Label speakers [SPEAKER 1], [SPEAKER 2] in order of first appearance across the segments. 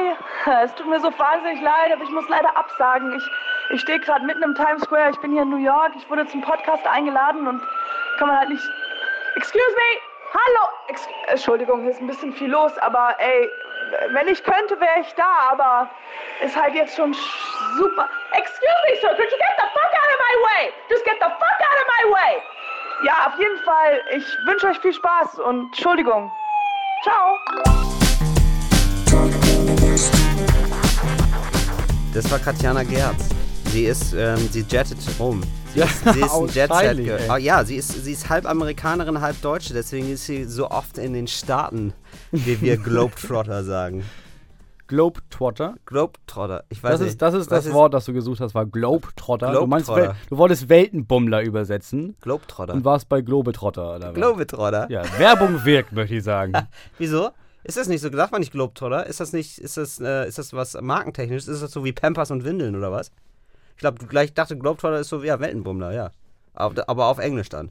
[SPEAKER 1] Hi, es tut mir so wahnsinnig leid, aber ich muss leider absagen. Ich, ich stehe gerade mitten im Times Square, ich bin hier in New York, ich wurde zum Podcast eingeladen und kann man halt nicht. Excuse me! Hallo! Ex Entschuldigung, hier ist ein bisschen viel los, aber ey, wenn ich könnte, wäre ich da, aber ist halt jetzt schon super. Excuse me, sir, could you get the fuck out of my way? Just get the fuck out of my way! Ja, auf jeden Fall, ich wünsche euch viel Spaß und Entschuldigung. Ciao!
[SPEAKER 2] Das war Katjana Gerz. Sie ist, ähm, sie jettet rum. Sie
[SPEAKER 3] Ja,
[SPEAKER 2] ist, sie ist ein Jet Set. Oh, ja, sie ist, sie ist halb Amerikanerin, halb Deutsche. Deswegen ist sie so oft in den Staaten, wie wir Globetrotter sagen.
[SPEAKER 3] Globetrotter.
[SPEAKER 2] Globetrotter. Ich weiß
[SPEAKER 3] Das
[SPEAKER 2] nicht.
[SPEAKER 3] ist, das, ist
[SPEAKER 2] Was
[SPEAKER 3] das Wort, das du gesucht hast, war Globetrotter. Du, meinst,
[SPEAKER 2] Globetrotter.
[SPEAKER 3] Wel- du wolltest Weltenbummler übersetzen
[SPEAKER 2] Globetrotter.
[SPEAKER 3] und warst bei Globetrotter. Oder?
[SPEAKER 2] Globetrotter?
[SPEAKER 3] Ja, Werbung wirkt, möchte ich sagen.
[SPEAKER 2] Wieso? Ist das nicht so? Sagt man nicht Globetrotter? Ist das nicht, ist das, äh, ist das was markentechnisch? Ist das so wie Pampers und Windeln oder was? Ich glaube, du gleich dachte, Globetrotter ist so wie ja, Weltenbummler, ja. Aber, aber auf Englisch dann.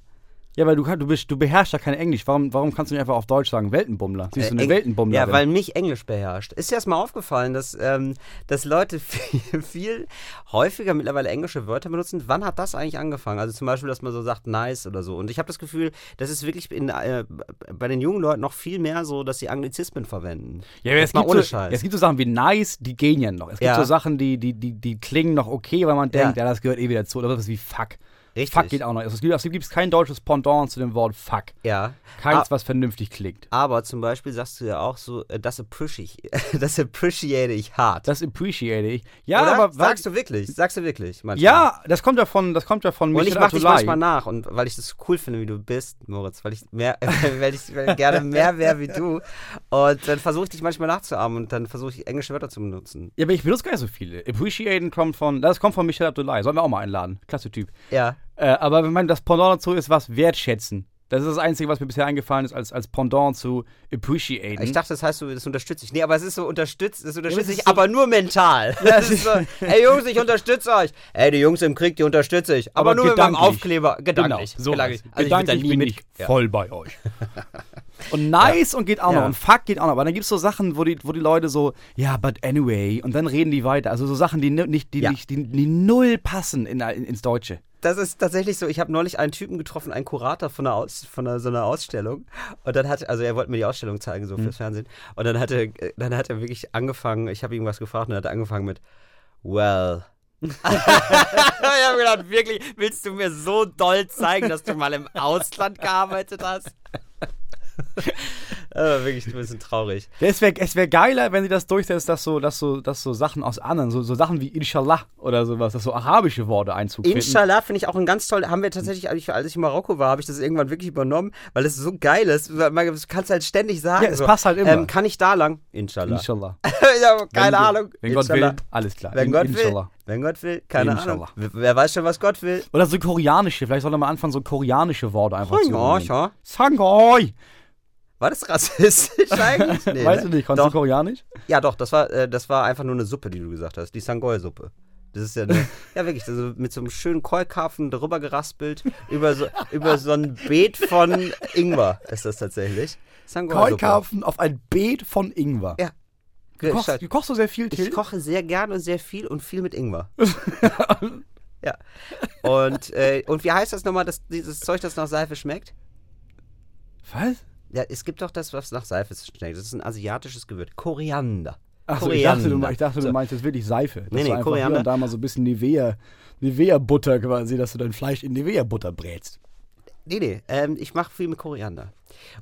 [SPEAKER 3] Ja, weil du, du, bist, du beherrschst ja kein Englisch. Warum, warum kannst du nicht einfach auf Deutsch sagen Weltenbummler? Siehst du eine
[SPEAKER 2] Eng-
[SPEAKER 3] Weltenbummler?
[SPEAKER 2] Ja, weil mich Englisch beherrscht. Ist dir das mal aufgefallen, dass, ähm, dass Leute viel, viel häufiger mittlerweile englische Wörter benutzen? Wann hat das eigentlich angefangen? Also zum Beispiel, dass man so sagt nice oder so. Und ich habe das Gefühl, das ist wirklich in, äh, bei den jungen Leuten noch viel mehr so, dass sie Anglizismen verwenden.
[SPEAKER 3] Ja, aber
[SPEAKER 2] Jetzt
[SPEAKER 3] es
[SPEAKER 2] mal
[SPEAKER 3] gibt,
[SPEAKER 2] ohne
[SPEAKER 3] so,
[SPEAKER 2] Scheiß.
[SPEAKER 3] es gibt so Sachen wie nice, die gehen ja noch. Es gibt
[SPEAKER 2] Ja.
[SPEAKER 3] so Sachen, die, die, die, die klingen noch okay, weil man
[SPEAKER 2] Ja.
[SPEAKER 3] denkt, ja, das gehört eh wieder zu. Oder was wie fuck.
[SPEAKER 2] Richtig.
[SPEAKER 3] Fuck geht auch noch. Also es gibt, es gibt kein deutsches Pendant zu dem Wort fuck.
[SPEAKER 2] Ja.
[SPEAKER 3] Keins,
[SPEAKER 2] Ah.
[SPEAKER 3] was vernünftig klingt.
[SPEAKER 2] Aber zum Beispiel sagst du ja auch so, äh, das appreciate, das appreciate ich hart.
[SPEAKER 3] Das appreciate ich. Ja,
[SPEAKER 2] Oder?
[SPEAKER 3] aber
[SPEAKER 2] sagst du wirklich? Sagst du wirklich? Manchmal?
[SPEAKER 3] Ja, das kommt ja von, das kommt ja von
[SPEAKER 2] Und ich mach dich manchmal nach, und weil ich das so cool finde, wie du bist, Moritz, weil ich mehr, weil ich weil ich gerne mehr wäre wie du. Und dann versuche ich dich manchmal nachzuahmen und dann versuche ich englische Wörter zu benutzen.
[SPEAKER 3] Ja, aber ich benutze gar nicht so viele. Appreciaten kommt von, das kommt von Michel Abdullahi. Sollen wir auch mal einladen. Klasse Typ.
[SPEAKER 2] Ja.
[SPEAKER 3] Äh, aber wenn man das Pendant dazu ist, was wertschätzen. Das ist das Einzige, was mir bisher eingefallen ist, als, als Pendant zu appreciaten.
[SPEAKER 2] Ich dachte, das heißt so, das unterstütze ich. Nee, aber es ist so unterstützt, das unterstütze
[SPEAKER 3] ist
[SPEAKER 2] ich,
[SPEAKER 3] so-
[SPEAKER 2] aber nur mental. das ist so, ey Jungs, ich unterstütze euch. Ey, die Jungs im Krieg, die unterstütze ich. Aber,
[SPEAKER 3] Aber
[SPEAKER 2] nur mit meinem. Aufkleber. Gedanklich.
[SPEAKER 3] Genau, so
[SPEAKER 2] gedanklich. Also ich
[SPEAKER 3] Gedanklich
[SPEAKER 2] nie
[SPEAKER 3] bin
[SPEAKER 2] mit.
[SPEAKER 3] ich
[SPEAKER 2] Ja.
[SPEAKER 3] voll bei euch. Und nice und geht auch noch.
[SPEAKER 2] Ja.
[SPEAKER 3] Und fuck geht auch noch. Aber dann gibt es so Sachen, wo die, wo die Leute so, ja, but anyway. Und dann reden die weiter. Also so Sachen, die, ni- nicht, die,
[SPEAKER 2] Ja.
[SPEAKER 3] nicht, die, die null passen in, in, ins Deutsche.
[SPEAKER 2] Das ist tatsächlich so. Ich habe neulich einen Typen getroffen, einen Kurator von, einer Aus, von einer, so einer Ausstellung. Und dann hat, also er wollte mir die Ausstellung zeigen, so fürs Fernsehen. Und dann hat er, dann hat er wirklich angefangen, ich habe ihm was gefragt und er hat angefangen mit, well. ich habe gedacht, wirklich, willst du mir so doll zeigen, dass du mal im Ausland gearbeitet hast? Das war wirklich ein bisschen traurig.
[SPEAKER 3] Es wäre es wär geiler, wenn sie das durchsetzt, dass so, dass so, dass so Sachen aus anderen, so, so Sachen wie Inshallah oder sowas, dass so arabische Worte Einzug finden.
[SPEAKER 2] Inshallah finde ich auch ein ganz toll. Haben wir tatsächlich, als ich, als ich in Marokko war, habe ich das irgendwann wirklich übernommen, weil es so geil ist. Du kannst halt ständig sagen.
[SPEAKER 3] Ja, es
[SPEAKER 2] so,
[SPEAKER 3] passt halt immer.
[SPEAKER 2] Ähm, kann ich da lang? Inshallah.
[SPEAKER 3] Inshallah.
[SPEAKER 2] ja, keine
[SPEAKER 3] Wenn-
[SPEAKER 2] Ahnung.
[SPEAKER 3] Wenn Gott
[SPEAKER 2] Inshallah.
[SPEAKER 3] will, alles klar.
[SPEAKER 2] Wenn
[SPEAKER 3] In-
[SPEAKER 2] Gott
[SPEAKER 3] Inshallah.
[SPEAKER 2] will. Wenn Gott will, keine
[SPEAKER 3] Inshallah.
[SPEAKER 2] Ahnung. Wer- weiß schon, was Gott will.
[SPEAKER 3] Oder so koreanische, vielleicht sollte man anfangen, so koreanische Worte einfach zu
[SPEAKER 2] Ja,
[SPEAKER 3] nehmen.
[SPEAKER 2] ja.
[SPEAKER 3] Sangoi!
[SPEAKER 2] War das rassistisch eigentlich? Nee,
[SPEAKER 3] weißt
[SPEAKER 2] ne?
[SPEAKER 3] du nicht, kannst du koreanisch?
[SPEAKER 2] Ja, doch, das war, äh, das war einfach nur eine Suppe, die du gesagt hast. Die Sangoi-Suppe. Das ist ja eine, ja wirklich, also mit so einem schönen Keukarpfen drüber geraspelt, über so, über so ein Beet von Ingwer ist das tatsächlich.
[SPEAKER 3] Keukarpfen auf ein Beet von Ingwer.
[SPEAKER 2] Ja.
[SPEAKER 3] Du kochst, du kochst so sehr viel, Till?
[SPEAKER 2] Ich koche sehr gern und sehr viel und viel mit Ingwer. ja. Und, äh, und wie heißt das nochmal, das, dieses Zeug, das nach Seife schmeckt?
[SPEAKER 3] Was?
[SPEAKER 2] Ja, es gibt doch das, was nach Seife schmeckt. Das ist ein asiatisches Gewürz. Koriander.
[SPEAKER 3] Achso, ich dachte, du,
[SPEAKER 2] Koriander.
[SPEAKER 3] ich dachte, du
[SPEAKER 2] So.
[SPEAKER 3] meinst jetzt wirklich Seife. Dass
[SPEAKER 2] Nee,
[SPEAKER 3] du
[SPEAKER 2] nee,
[SPEAKER 3] einfach
[SPEAKER 2] Koriander.
[SPEAKER 3] hier und da mal so ein bisschen Nivea, Nivea-Butter quasi, dass du dein Fleisch in Nivea-Butter brätst.
[SPEAKER 2] Nee, nee, ähm, ich mache viel mit Koriander.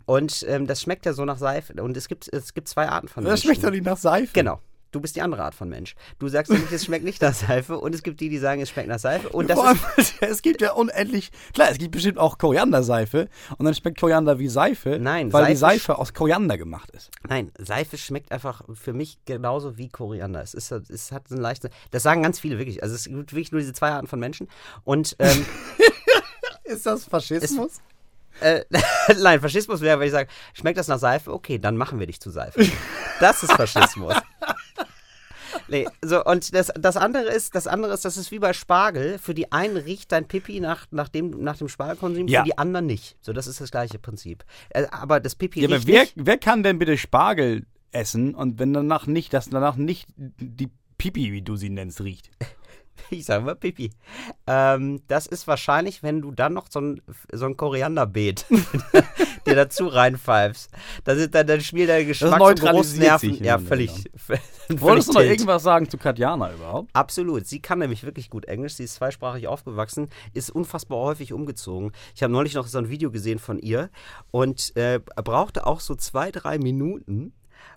[SPEAKER 2] Und ähm, das schmeckt ja so nach Seife. Und es gibt, es gibt zwei Arten von
[SPEAKER 3] Das
[SPEAKER 2] Menschen.
[SPEAKER 3] schmeckt doch nicht nach Seife.
[SPEAKER 2] Genau. Du bist die andere Art von Mensch. Du sagst nämlich, es schmeckt nicht nach Seife. Und es gibt die, die sagen, es schmeckt nach Seife. Und das
[SPEAKER 3] Vor
[SPEAKER 2] ist
[SPEAKER 3] allem, es gibt ja unendlich, klar, es gibt bestimmt auch Korianderseife und dann schmeckt Koriander wie Seife,
[SPEAKER 2] Nein,
[SPEAKER 3] weil die
[SPEAKER 2] Seife
[SPEAKER 3] Seife aus Koriander gemacht ist.
[SPEAKER 2] Nein, Seife schmeckt einfach für mich genauso wie Koriander. Es, ist, es hat so einen leichten. Das sagen ganz viele wirklich. Also es gibt wirklich nur diese zwei Arten von Menschen. Und ähm,
[SPEAKER 3] Ist das Faschismus?
[SPEAKER 2] äh, nein, Faschismus wäre, wenn ich sage, schmeckt das nach Seife? Okay, dann machen wir dich zu Seife. Das ist Faschismus. Nee, so, und das, das andere ist, das andere ist, das ist wie bei Spargel. Für die einen riecht dein Pipi nach, nach, dem, nach dem Spargelkonsum,
[SPEAKER 3] Ja.
[SPEAKER 2] für die anderen nicht. So, das ist das gleiche Prinzip. Äh, aber das Pipi
[SPEAKER 3] Ja, aber
[SPEAKER 2] riecht
[SPEAKER 3] wer,
[SPEAKER 2] nicht.
[SPEAKER 3] wer kann denn bitte Spargel essen und wenn danach nicht, dass danach nicht die Pipi, wie du sie nennst, riecht.
[SPEAKER 2] Ich sage mal Pipi. Ähm, das ist wahrscheinlich, wenn du dann noch so ein, so ein Korianderbeet dir dazu reinpfeifst. Das ist dann, dann spielt der Geschmack
[SPEAKER 3] neutralisiert sich
[SPEAKER 2] Ja, völlig. völlig
[SPEAKER 3] Wolltest du noch irgendwas sagen zu Katjana überhaupt?
[SPEAKER 2] Absolut. Sie kann nämlich wirklich gut Englisch. Sie ist zweisprachig aufgewachsen, ist unfassbar häufig umgezogen. Ich habe neulich noch so ein Video gesehen von ihr und äh, brauchte auch so zwei, drei Minuten,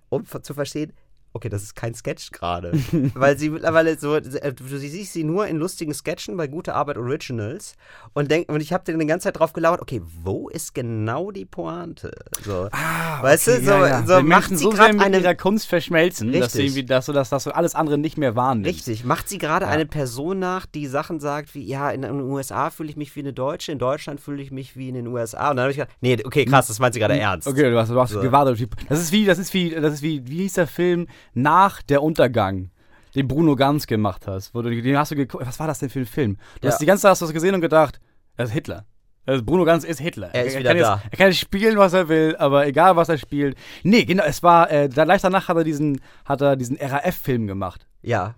[SPEAKER 2] um zu verstehen, okay, das ist kein Sketch gerade. Weil sie mittlerweile so, du siehst sie nur in lustigen Sketchen bei Gute Arbeit Originals und, denk, und ich habe die ganze Zeit drauf gelauert, okay, wo ist genau die Pointe? So, weißt du, so, so
[SPEAKER 3] Wenn
[SPEAKER 2] macht
[SPEAKER 3] Menschen
[SPEAKER 2] sie
[SPEAKER 3] so
[SPEAKER 2] gerade eine
[SPEAKER 3] ihrer Kunst verschmelzen, dass, sie
[SPEAKER 2] Richtig.
[SPEAKER 3] dass, du das, dass du alles andere nicht mehr wahrnimmst.
[SPEAKER 2] Richtig. Macht sie gerade eine Person nach, die Sachen sagt wie, ja, in den USA fühle ich mich wie eine Deutsche, in Deutschland fühle ich mich wie in den USA. Und dann habe ich gedacht, nee, okay, krass, das meint sie gerade ernst.
[SPEAKER 3] Okay, du hast, du hast
[SPEAKER 2] So.
[SPEAKER 3] gewartet. Das ist wie, das ist wie, das ist wie, wie hieß der Film nach der Untergang, den Bruno Ganz gemacht hast. Wo du, den hast du geguckt. Was war das denn für ein Film? Du
[SPEAKER 2] Ja.
[SPEAKER 3] hast die ganze Zeit hast du das gesehen und gedacht, das ist Hitler. Also Bruno Ganz ist Hitler.
[SPEAKER 2] Er ist
[SPEAKER 3] kann
[SPEAKER 2] wieder
[SPEAKER 3] jetzt,
[SPEAKER 2] da.
[SPEAKER 3] Er kann jetzt spielen, was er will, aber egal, was er spielt. Nee, genau, es war, äh, da, gleich danach hat er diesen, hat er diesen RAF-Film gemacht.
[SPEAKER 2] Ja.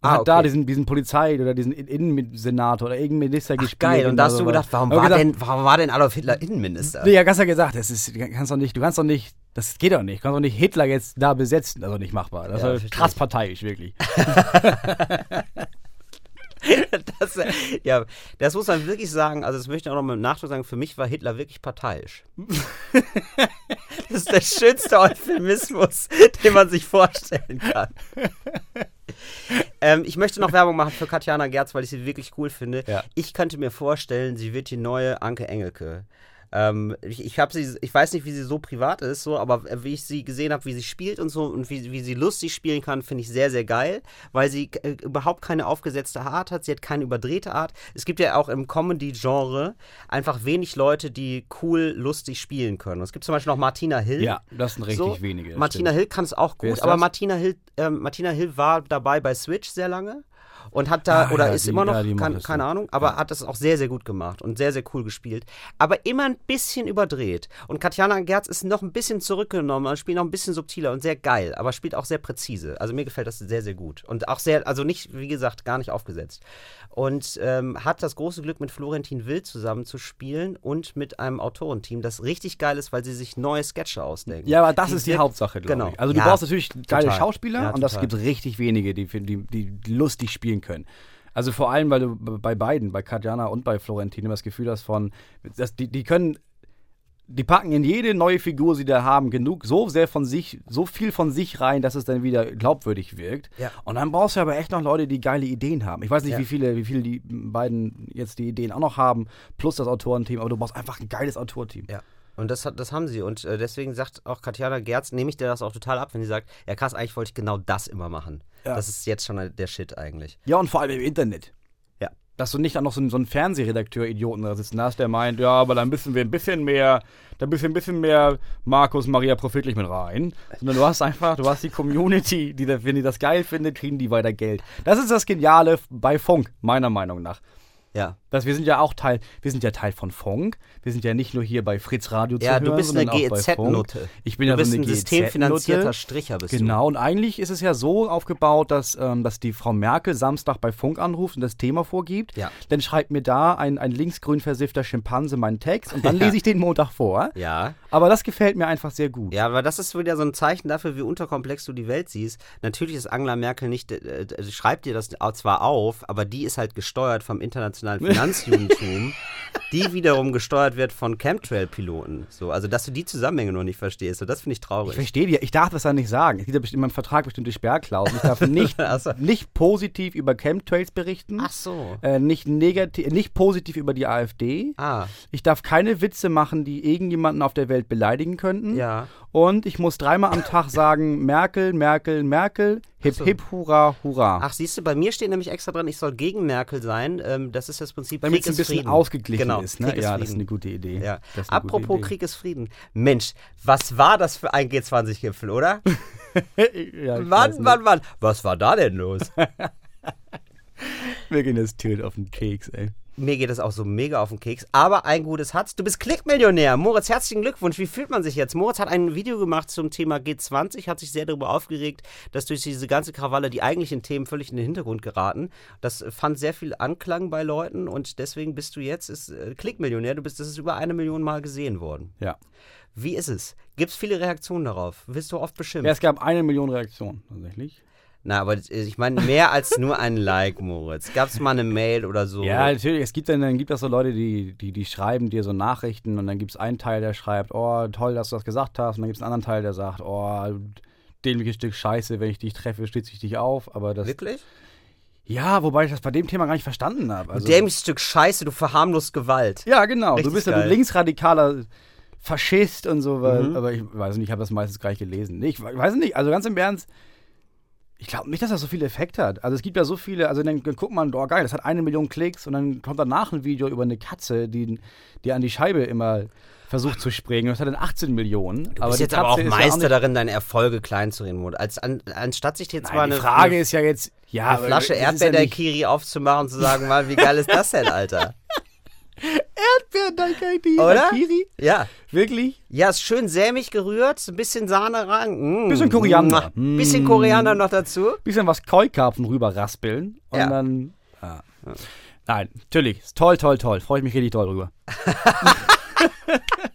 [SPEAKER 3] Und
[SPEAKER 2] Ah,
[SPEAKER 3] hat da
[SPEAKER 2] okay.
[SPEAKER 3] diesen, diesen Polizei oder diesen Innensenator oder irgendeinen Minister
[SPEAKER 2] Ach,
[SPEAKER 3] gespielt.
[SPEAKER 2] geil. Und da hast du
[SPEAKER 3] sowas.
[SPEAKER 2] gedacht, warum war,
[SPEAKER 3] gesagt,
[SPEAKER 2] denn, warum war denn Adolf Hitler Innenminister?
[SPEAKER 3] Nee, ja, ganz ja gesagt, das ist, du kannst doch nicht, du kannst doch nicht, das geht doch nicht, du kannst doch nicht Hitler jetzt da besetzen, das ist doch nicht machbar. Das
[SPEAKER 2] Ja,
[SPEAKER 3] ist krass parteiisch, wirklich.
[SPEAKER 2] Das, äh, ja, das muss man wirklich sagen. Also, das möchte ich auch noch mal im Nachdruck sagen. Für mich war Hitler wirklich parteiisch. das ist der schönste Euphemismus, den man sich vorstellen kann. ähm, ich möchte noch Werbung machen für Katjana Gerz, weil ich sie wirklich cool finde.
[SPEAKER 3] Ja.
[SPEAKER 2] Ich könnte mir vorstellen, sie wird die neue Anke Engelke. Ähm, ich, ich, sie, ich weiß nicht, wie sie so privat ist, so, aber äh, wie ich sie gesehen habe, wie sie spielt und so und wie, wie sie lustig spielen kann, finde ich sehr, sehr geil, weil sie äh, überhaupt keine aufgesetzte Art hat, sie hat keine überdrehte Art. Es gibt ja auch im Comedy-Genre einfach wenig Leute, die cool, lustig spielen können. Und es gibt zum Beispiel noch Martina Hill.
[SPEAKER 3] Ja, das sind richtig wenige. das
[SPEAKER 2] Martina
[SPEAKER 3] stimmt.
[SPEAKER 2] Hill kann es auch gut, aber? Martina Hill, ähm, Martina Hill war dabei bei Switch sehr lange und hat da,
[SPEAKER 3] Ah,
[SPEAKER 2] oder
[SPEAKER 3] ja,
[SPEAKER 2] ist
[SPEAKER 3] die-
[SPEAKER 2] immer noch,
[SPEAKER 3] ja, die
[SPEAKER 2] kann, keine. Ahnung, aber hat das auch sehr, sehr gut gemacht und sehr, sehr cool gespielt. Aber immer ein bisschen überdreht. Und Katjana Gerz ist noch ein bisschen zurückgenommen, spielt noch ein bisschen subtiler und sehr geil, aber spielt auch sehr präzise. Also mir gefällt das sehr, sehr gut. Und auch sehr, also nicht, wie gesagt, gar nicht aufgesetzt. Und ähm, hat das große Glück, mit Florentin Will zusammen zu spielen und mit einem Autorenteam, das richtig geil ist, weil sie sich neue Sketche ausdenken.
[SPEAKER 3] Ja, aber das ist die Hauptsache, glaube
[SPEAKER 2] Genau.
[SPEAKER 3] ich. Also du
[SPEAKER 2] Ja,
[SPEAKER 3] brauchst natürlich geile. Schauspieler
[SPEAKER 2] Ja,
[SPEAKER 3] und das gibt richtig wenige, die, die, die, die lustig spielen können. Also vor allem, weil du bei beiden, bei Katjana und bei Florentin, immer das Gefühl hast von, dass die, die können, die packen in jede neue Figur, die da haben, genug, so sehr von sich, so viel von sich rein, dass es dann wieder glaubwürdig wirkt.
[SPEAKER 2] Ja.
[SPEAKER 3] Und dann brauchst du aber echt noch Leute, die geile Ideen haben. Ich weiß nicht,
[SPEAKER 2] Ja.
[SPEAKER 3] wie viele, wie viele die beiden jetzt die Ideen auch noch haben, plus das Autorenteam, aber du brauchst einfach ein geiles Autorenteam.
[SPEAKER 2] Ja. Und das, hat, das haben sie. Und äh, deswegen sagt auch Katjana Gerz, nehme ich dir das auch total ab, wenn sie sagt, ja krass, eigentlich wollte ich genau das immer machen.
[SPEAKER 3] Ja.
[SPEAKER 2] Das ist jetzt schon der Shit eigentlich.
[SPEAKER 3] Ja, und vor allem im Internet.
[SPEAKER 2] Ja.
[SPEAKER 3] Dass du nicht dann noch so, einen- so einen Fernsehredakteur-Idioten da sitzen hast, der meint, ja, aber dann müssen wir ein bisschen mehr, da müssen wir ein bisschen mehr Markus Maria Prophetlich mit rein. Sondern du hast einfach, du hast die Community, die, wenn die das geil findet, kriegen die weiter Geld. Das ist das Geniale bei Funk, meiner Meinung nach.
[SPEAKER 2] Ja.
[SPEAKER 3] Dass wir sind ja auch Teil, wir sind ja Teil von Funk. Wir sind ja nicht nur hier bei Fritz Radio zu
[SPEAKER 2] Ja,
[SPEAKER 3] hören,
[SPEAKER 2] du bist eine. GEZ-Note.
[SPEAKER 3] Ich bin
[SPEAKER 2] du
[SPEAKER 3] ja
[SPEAKER 2] bist
[SPEAKER 3] so eine
[SPEAKER 2] ein systemfinanzierter. Stricher, bist
[SPEAKER 3] Genau, und eigentlich ist es ja so aufgebaut, dass, ähm, dass die Frau Merkel Samstag bei Funk anruft und das Thema vorgibt.
[SPEAKER 2] Ja.
[SPEAKER 3] Dann schreibt mir da ein, ein linksgrün versiffter Schimpanse meinen Text und dann lese ich den Montag vor.
[SPEAKER 2] du. Ja.
[SPEAKER 3] Aber das gefällt mir einfach sehr gut.
[SPEAKER 2] Ja, aber das ist wieder so ein Zeichen dafür, wie unterkomplex du die Welt siehst. Natürlich ist Angela Merkel nicht, äh, äh, schreibt dir das zwar auf, aber die ist halt gesteuert vom internationalen Finanzjudentum, die wiederum gesteuert wird von Chemtrail-Piloten. So, also, dass du die Zusammenhänge noch nicht verstehst, so, das finde ich traurig.
[SPEAKER 3] Ich verstehe die, ich darf das ja nicht sagen. Es gibt ja besti- in meinem Vertrag bestimmte Sperrklauseln. Ich darf nicht,
[SPEAKER 2] so.
[SPEAKER 3] nicht positiv über Chemtrails berichten.
[SPEAKER 2] Ach so.
[SPEAKER 3] Äh, nicht, negativ, nicht positiv über die AfD.
[SPEAKER 2] Ah,
[SPEAKER 3] Ich darf keine Witze machen, die irgendjemanden auf der Welt beleidigen könnten.
[SPEAKER 2] ja.
[SPEAKER 3] Und ich muss dreimal am Tag sagen, Merkel, Merkel, Merkel, hip,
[SPEAKER 2] so.
[SPEAKER 3] hip, hurra, hurra.
[SPEAKER 2] Ach, siehst du, bei mir steht nämlich extra dran, ich soll gegen Merkel sein. Ähm, das ist das Prinzip
[SPEAKER 3] Damit
[SPEAKER 2] Krieg
[SPEAKER 3] es ein
[SPEAKER 2] ist
[SPEAKER 3] bisschen
[SPEAKER 2] Frieden.
[SPEAKER 3] ausgeglichen
[SPEAKER 2] genau,
[SPEAKER 3] ist. Ne?
[SPEAKER 2] Krieg ist
[SPEAKER 3] ja,
[SPEAKER 2] Frieden.
[SPEAKER 3] das ist eine gute Idee.
[SPEAKER 2] Ja.
[SPEAKER 3] Ist eine gute
[SPEAKER 2] Apropos
[SPEAKER 3] Idee.
[SPEAKER 2] Krieg ist Frieden. Mensch, was war das für ein G20-Gipfel, oder?
[SPEAKER 3] ja,
[SPEAKER 2] Mann. Mann, Mann. Was war da denn los?
[SPEAKER 3] Wir gehen das Tilt auf den Keks, ey.
[SPEAKER 2] mir geht das auch so mega auf den Keks. Aber ein gutes hat's. Du bist Klickmillionär. Moritz, herzlichen Glückwunsch. Wie fühlt man sich jetzt? Moritz hat ein Video gemacht zum Thema G20, hat sich sehr darüber aufgeregt, dass durch diese ganze Krawalle die eigentlichen Themen völlig in den Hintergrund geraten. Das fand sehr viel Anklang bei Leuten und deswegen bist du jetzt ist, äh, Klickmillionär. Du bist, das ist über eine Million Mal gesehen worden.
[SPEAKER 3] Ja.
[SPEAKER 2] Wie ist es? Gibt es viele Reaktionen darauf? Wirst du oft beschimpft?
[SPEAKER 3] ja. Es gab eine Million Reaktionen, tatsächlich.
[SPEAKER 2] Na, aber ich meine mehr als nur ein Like, Moritz. Gab es mal eine Mail oder so?
[SPEAKER 3] Ja, natürlich. Es gibt dann, dann gibt es so Leute, die, die, die schreiben dir so Nachrichten und dann gibt es einen Teil, der schreibt, oh, toll, dass du das gesagt hast. Und dann gibt es einen anderen Teil, der sagt, oh, dämliches Stück Scheiße, wenn ich dich treffe, stütze ich dich auf. Aber das.
[SPEAKER 2] Wirklich?
[SPEAKER 3] Ja, wobei ich das bei dem Thema gar nicht verstanden habe. Also,
[SPEAKER 2] Dämliches Stück Scheiße, du verharmlost Gewalt.
[SPEAKER 3] ja, genau.
[SPEAKER 2] Richtig
[SPEAKER 3] du bist ja ein linksradikaler Faschist und so, weil,
[SPEAKER 2] Mhm.
[SPEAKER 3] aber ich weiß nicht, ich habe das meistens gar nicht gelesen. Nee, ich weiß nicht, also ganz im Ernst, ich glaube nicht, dass das so viel Effekt hat. Also es gibt ja so viele, also dann, dann guckt man, oh geil, das hat eine Million Klicks und dann kommt danach ein Video über eine Katze, die, die an die Scheibe immer versucht zu springen. Und das hat dann 18 Millionen.
[SPEAKER 2] Du
[SPEAKER 3] aber
[SPEAKER 2] bist
[SPEAKER 3] die
[SPEAKER 2] jetzt aber auch
[SPEAKER 3] ist ja
[SPEAKER 2] Meister
[SPEAKER 3] nicht-
[SPEAKER 2] darin, deine Erfolge klein zu reden. Als, an, anstatt sich jetzt mal
[SPEAKER 3] Nein, die
[SPEAKER 2] eine,
[SPEAKER 3] Frage
[SPEAKER 2] eine,
[SPEAKER 3] ist ja jetzt, ja,
[SPEAKER 2] eine
[SPEAKER 3] aber
[SPEAKER 2] Flasche
[SPEAKER 3] ist ja
[SPEAKER 2] Erdbeer-Daiquiri aufzumachen und zu sagen, mal, wie geil ist das denn, Alter?
[SPEAKER 3] Erdbeer-Daiquiri?
[SPEAKER 2] Oder?
[SPEAKER 3] Daiquiri?
[SPEAKER 2] Ja.
[SPEAKER 3] Wirklich?
[SPEAKER 2] Ja, ist schön sämig gerührt, ein bisschen Sahne rein. Mm.
[SPEAKER 3] Bisschen Koriander.
[SPEAKER 2] Mua. Bisschen
[SPEAKER 3] Mm.
[SPEAKER 2] Koriander noch dazu.
[SPEAKER 3] bisschen was Keukarpfen rüber raspeln und
[SPEAKER 2] Ja.
[SPEAKER 3] dann. Ja. Nein, natürlich. Ist toll, toll, toll. Freue ich mich richtig toll drüber.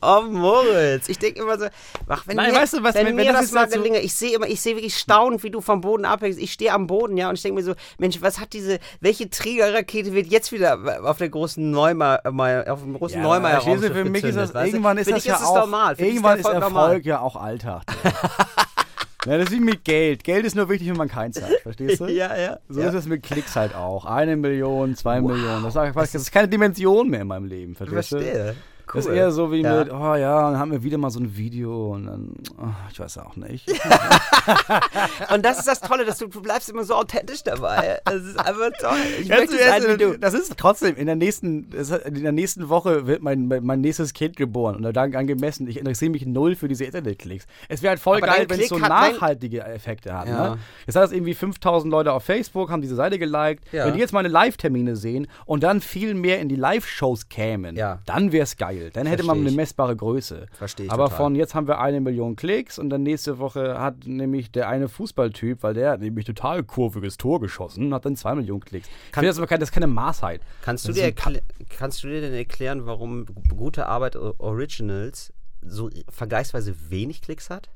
[SPEAKER 2] Oh, Moritz. Ich denke immer so, ach, wenn
[SPEAKER 3] Nein,
[SPEAKER 2] mir,
[SPEAKER 3] weißt du was,
[SPEAKER 2] wenn,
[SPEAKER 3] wenn-
[SPEAKER 2] mir
[SPEAKER 3] das
[SPEAKER 2] das, mal
[SPEAKER 3] halt so-
[SPEAKER 2] gelinge, ich sehe immer, ich sehe wirklich staunend, wie du vom Boden abhängst. Ich stehe am Boden, ja, und ich denke mir so, Mensch, was hat diese, welche Trägerrakete wird jetzt wieder auf der großen Neumar, mal- auf dem großen Neumar
[SPEAKER 3] verstehst du, für mich ist das, irgendwann ist das ja
[SPEAKER 2] ist
[SPEAKER 3] auch,
[SPEAKER 2] normal. Für
[SPEAKER 3] irgendwann ist Erfolg
[SPEAKER 2] normal.
[SPEAKER 3] ja auch Alltag. ja, das ist wie mit Geld. Geld ist nur wichtig, wenn man keins hat, verstehst du?
[SPEAKER 2] Ja, ja.
[SPEAKER 3] So
[SPEAKER 2] ja.
[SPEAKER 3] ist es mit Klicks halt auch. Eine Million, zwei Millionen. Das ist, keine Dimension mehr in meinem Leben, verstehst du?
[SPEAKER 2] verstehe. Cool.
[SPEAKER 3] Das ist eher so wie
[SPEAKER 2] Ja.
[SPEAKER 3] mit, oh ja, dann haben wir wieder mal so ein Video und dann, oh, ich weiß auch nicht.
[SPEAKER 2] Und das ist das Tolle, dass du, du bleibst immer so authentisch dabei. Das ist einfach toll. Ich
[SPEAKER 3] Ganz
[SPEAKER 2] möchte sein wie du.
[SPEAKER 3] Das ist trotzdem, in der nächsten, in der nächsten Woche wird mein, mein, nächstes Kind geboren und dann angemessen, ich interessiere mich null für diese Internetklicks. Es wäre halt voll
[SPEAKER 2] Aber
[SPEAKER 3] geil, wenn es so nachhaltige Effekte hat.
[SPEAKER 2] Ja.
[SPEAKER 3] Ne? Jetzt hat das irgendwie 5000 Leute auf Facebook, haben diese Seite geliked.
[SPEAKER 2] Ja.
[SPEAKER 3] Wenn die jetzt meine Live-Termine sehen und dann viel mehr in die Live-Shows kämen, dann wäre es geil. Dann hätte man
[SPEAKER 2] Versteh
[SPEAKER 3] eine
[SPEAKER 2] ich.
[SPEAKER 3] messbare Größe.
[SPEAKER 2] Versteh ich
[SPEAKER 3] Aber
[SPEAKER 2] total.
[SPEAKER 3] von jetzt haben wir eine Million Klicks und dann nächste Woche hat nämlich der eine Fußballtyp, weil der hat nämlich total kurviges Tor geschossen, hat dann zwei Millionen Klicks.
[SPEAKER 2] Kann-
[SPEAKER 3] das, ist aber kein- das ist keine Maßheit.
[SPEAKER 2] Kannst du, dir kannst du dir denn erklären, warum gute Arbeit Originals so vergleichsweise wenig Klicks hat?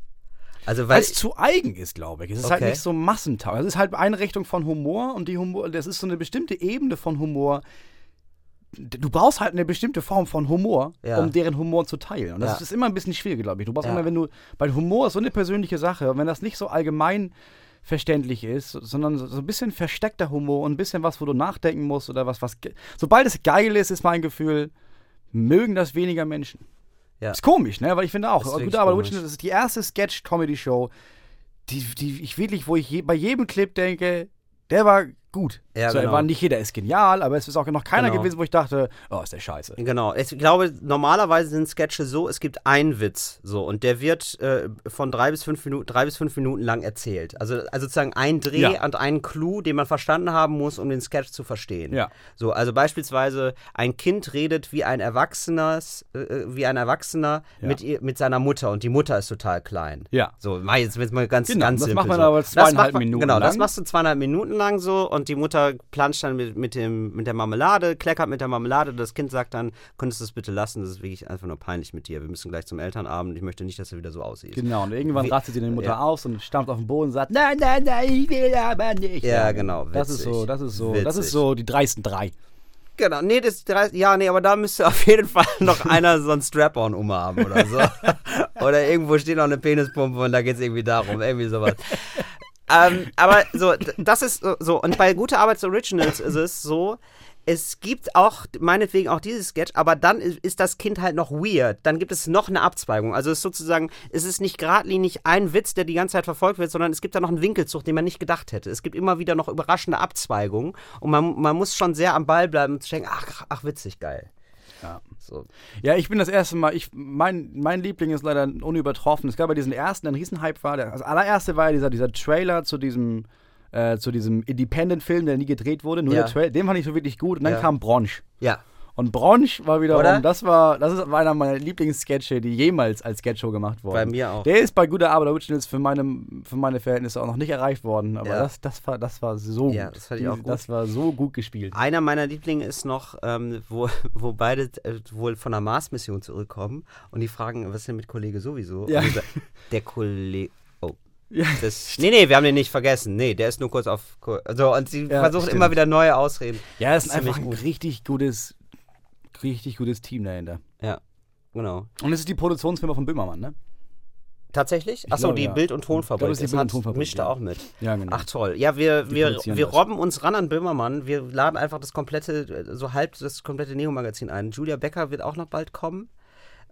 [SPEAKER 2] Also
[SPEAKER 3] Weil es zu eigen ist, glaube ich. Es ist halt
[SPEAKER 2] Okay.
[SPEAKER 3] nicht so massentauglich. Es ist halt Einrichtung von Humor und die Humor, das ist so eine bestimmte Ebene von Humor. Du brauchst halt eine bestimmte Form von Humor,
[SPEAKER 2] Ja.
[SPEAKER 3] um deren Humor zu teilen. Und das
[SPEAKER 2] Ja.
[SPEAKER 3] ist immer ein bisschen schwierig, glaube ich. Du brauchst
[SPEAKER 2] Ja.
[SPEAKER 3] immer, wenn du, weil Humor ist so eine persönliche Sache, und wenn das nicht so allgemein verständlich ist, sondern so ein bisschen versteckter Humor und ein bisschen was, wo du nachdenken musst oder was, was. Sobald es geil ist, ist mein Gefühl, mögen das weniger Menschen.
[SPEAKER 2] Ja.
[SPEAKER 3] Ist komisch, ne? Weil ich finde auch,
[SPEAKER 2] komisch.
[SPEAKER 3] Original, das ist die erste Sketch-Comedy-Show, die, die ich wirklich, wo ich je, bei jedem Clip denke, der war gut.
[SPEAKER 2] Ja,
[SPEAKER 3] so,
[SPEAKER 2] genau.
[SPEAKER 3] war nicht jeder ist genial, aber es ist auch noch keiner
[SPEAKER 2] Genau.
[SPEAKER 3] gewesen, wo ich dachte, oh, ist der scheiße.
[SPEAKER 2] Genau. Ich glaube, normalerweise sind Sketche so, es gibt einen Witz so und der wird äh, von drei bis fünf Minuten, drei bis fünf Minuten lang erzählt. Also, also sozusagen ein Dreh
[SPEAKER 3] Ja.
[SPEAKER 2] und einen Clou, den man verstanden haben muss, um den Sketch zu verstehen.
[SPEAKER 3] Ja.
[SPEAKER 2] So, also beispielsweise ein Kind redet wie ein Erwachsenes, äh, wie ein Erwachsener
[SPEAKER 3] Ja.
[SPEAKER 2] mit, mit seiner Mutter und die Mutter ist total klein.
[SPEAKER 3] Ja.
[SPEAKER 2] So, jetzt jetzt mal ganz,
[SPEAKER 3] Genau,
[SPEAKER 2] ganz
[SPEAKER 3] das
[SPEAKER 2] simpel
[SPEAKER 3] macht man
[SPEAKER 2] so.
[SPEAKER 3] aber
[SPEAKER 2] Das
[SPEAKER 3] zweieinhalb
[SPEAKER 2] man-
[SPEAKER 3] Minuten
[SPEAKER 2] Genau, das
[SPEAKER 3] lang.
[SPEAKER 2] machst du zweieinhalb Minuten lang so und die Mutter planscht dann mit, mit, dem, mit der Marmelade, kleckert mit der Marmelade. Das Kind sagt dann, könntest du es bitte lassen, das ist wirklich einfach nur peinlich mit dir. Wir müssen gleich zum Elternabend, ich möchte nicht, dass du wieder so aussiehst.
[SPEAKER 3] Genau, und irgendwann rastet sie die Mutter
[SPEAKER 2] ja.
[SPEAKER 3] aus und stampft auf den Boden und sagt, nein, nein, nein, ich will aber nicht.
[SPEAKER 2] Ja, genau,
[SPEAKER 3] Das ist
[SPEAKER 2] witzig.
[SPEAKER 3] so, das ist so, das
[SPEAKER 2] Witzig.
[SPEAKER 3] ist so die dreisten drei.
[SPEAKER 2] Genau, nee, das, ja, nee, aber da müsste auf jeden Fall noch einer so ein Strap-on umhaben oder so. oder irgendwo steht noch eine Penispumpe und da geht es irgendwie darum, irgendwie sowas. Ähm, aber so, das ist so-. Und bei Gute Arbeits Originals ist es so, es gibt auch, meinetwegen auch dieses Sketch, aber dann ist, das Kind halt noch weird. Dann gibt es noch eine Abzweigung. Also es ist sozusagen, es ist nicht geradlinig ein Witz, der die ganze Zeit verfolgt wird, sondern es gibt da noch einen Winkelzug, den man nicht gedacht hätte. Es gibt immer wieder noch überraschende Abzweigungen und man, man muss schon sehr am Ball bleiben und denken, ach, ach, witzig, geil.
[SPEAKER 3] Ja.
[SPEAKER 2] So.
[SPEAKER 3] Ja, ich bin das erste Mal, ich, mein, mein Liebling ist leider unübertroffen. Es gab bei diesen ersten, ein Riesenhype war, der, das allererste war ja dieser, dieser Trailer zu diesem äh, zu diesem Independent-Film, der nie gedreht wurde, nur
[SPEAKER 2] Ja.
[SPEAKER 3] der Trail, den fand ich so wirklich gut. Und dann
[SPEAKER 2] Ja.
[SPEAKER 3] kam Bronch.
[SPEAKER 2] Ja.
[SPEAKER 3] Und Bronch war wiederum,
[SPEAKER 2] Oder?
[SPEAKER 3] das war, das ist einer meiner Lieblingssketche, die jemals als Sketchshow gemacht wurden.
[SPEAKER 2] Bei mir auch.
[SPEAKER 3] Der ist bei guter Arbeit Originals für meine, für meine Verhältnisse auch noch nicht erreicht worden, aber
[SPEAKER 2] Ja.
[SPEAKER 3] das, das, war, das war so
[SPEAKER 2] Ja,
[SPEAKER 3] gut.
[SPEAKER 2] das fand ich auch gut.
[SPEAKER 3] Das war so gut gespielt.
[SPEAKER 2] Einer meiner Lieblinge ist noch, ähm, wo, wo beide äh, wohl von der Mars-Mission zurückkommen und die fragen, was ist denn mit Kollege sowieso?
[SPEAKER 3] Ja.
[SPEAKER 2] Dieser- der Kollege. Oh.
[SPEAKER 3] Ja.
[SPEAKER 2] Das, nee, nee, wir haben den nicht vergessen. Nee, der ist nur kurz auf. Also, und sie
[SPEAKER 3] Ja,
[SPEAKER 2] versuchen immer wieder neue Ausreden.
[SPEAKER 3] Ja, es ist
[SPEAKER 2] Ziemlich
[SPEAKER 3] einfach ein
[SPEAKER 2] gut.
[SPEAKER 3] richtig gutes, richtig gutes Team dahinter.
[SPEAKER 2] Ja, genau.
[SPEAKER 3] Und es ist die Produktionsfirma von Böhmermann, ne?
[SPEAKER 2] Tatsächlich? Achso,
[SPEAKER 3] glaube,
[SPEAKER 2] die
[SPEAKER 3] ja.
[SPEAKER 2] Bild- und
[SPEAKER 3] Ich glaube,
[SPEAKER 2] Tonfabrik.
[SPEAKER 3] das Bild- und Tonfabrik,
[SPEAKER 2] mischt
[SPEAKER 3] ja.
[SPEAKER 2] auch mit.
[SPEAKER 3] Ja, genau.
[SPEAKER 2] Ach toll. Ja, wir, wir, wir
[SPEAKER 3] das.
[SPEAKER 2] robben uns ran an Böhmermann. Wir laden einfach das komplette, äh, so halb das komplette Neo-Magazin ein. Julia Becker wird auch noch bald kommen.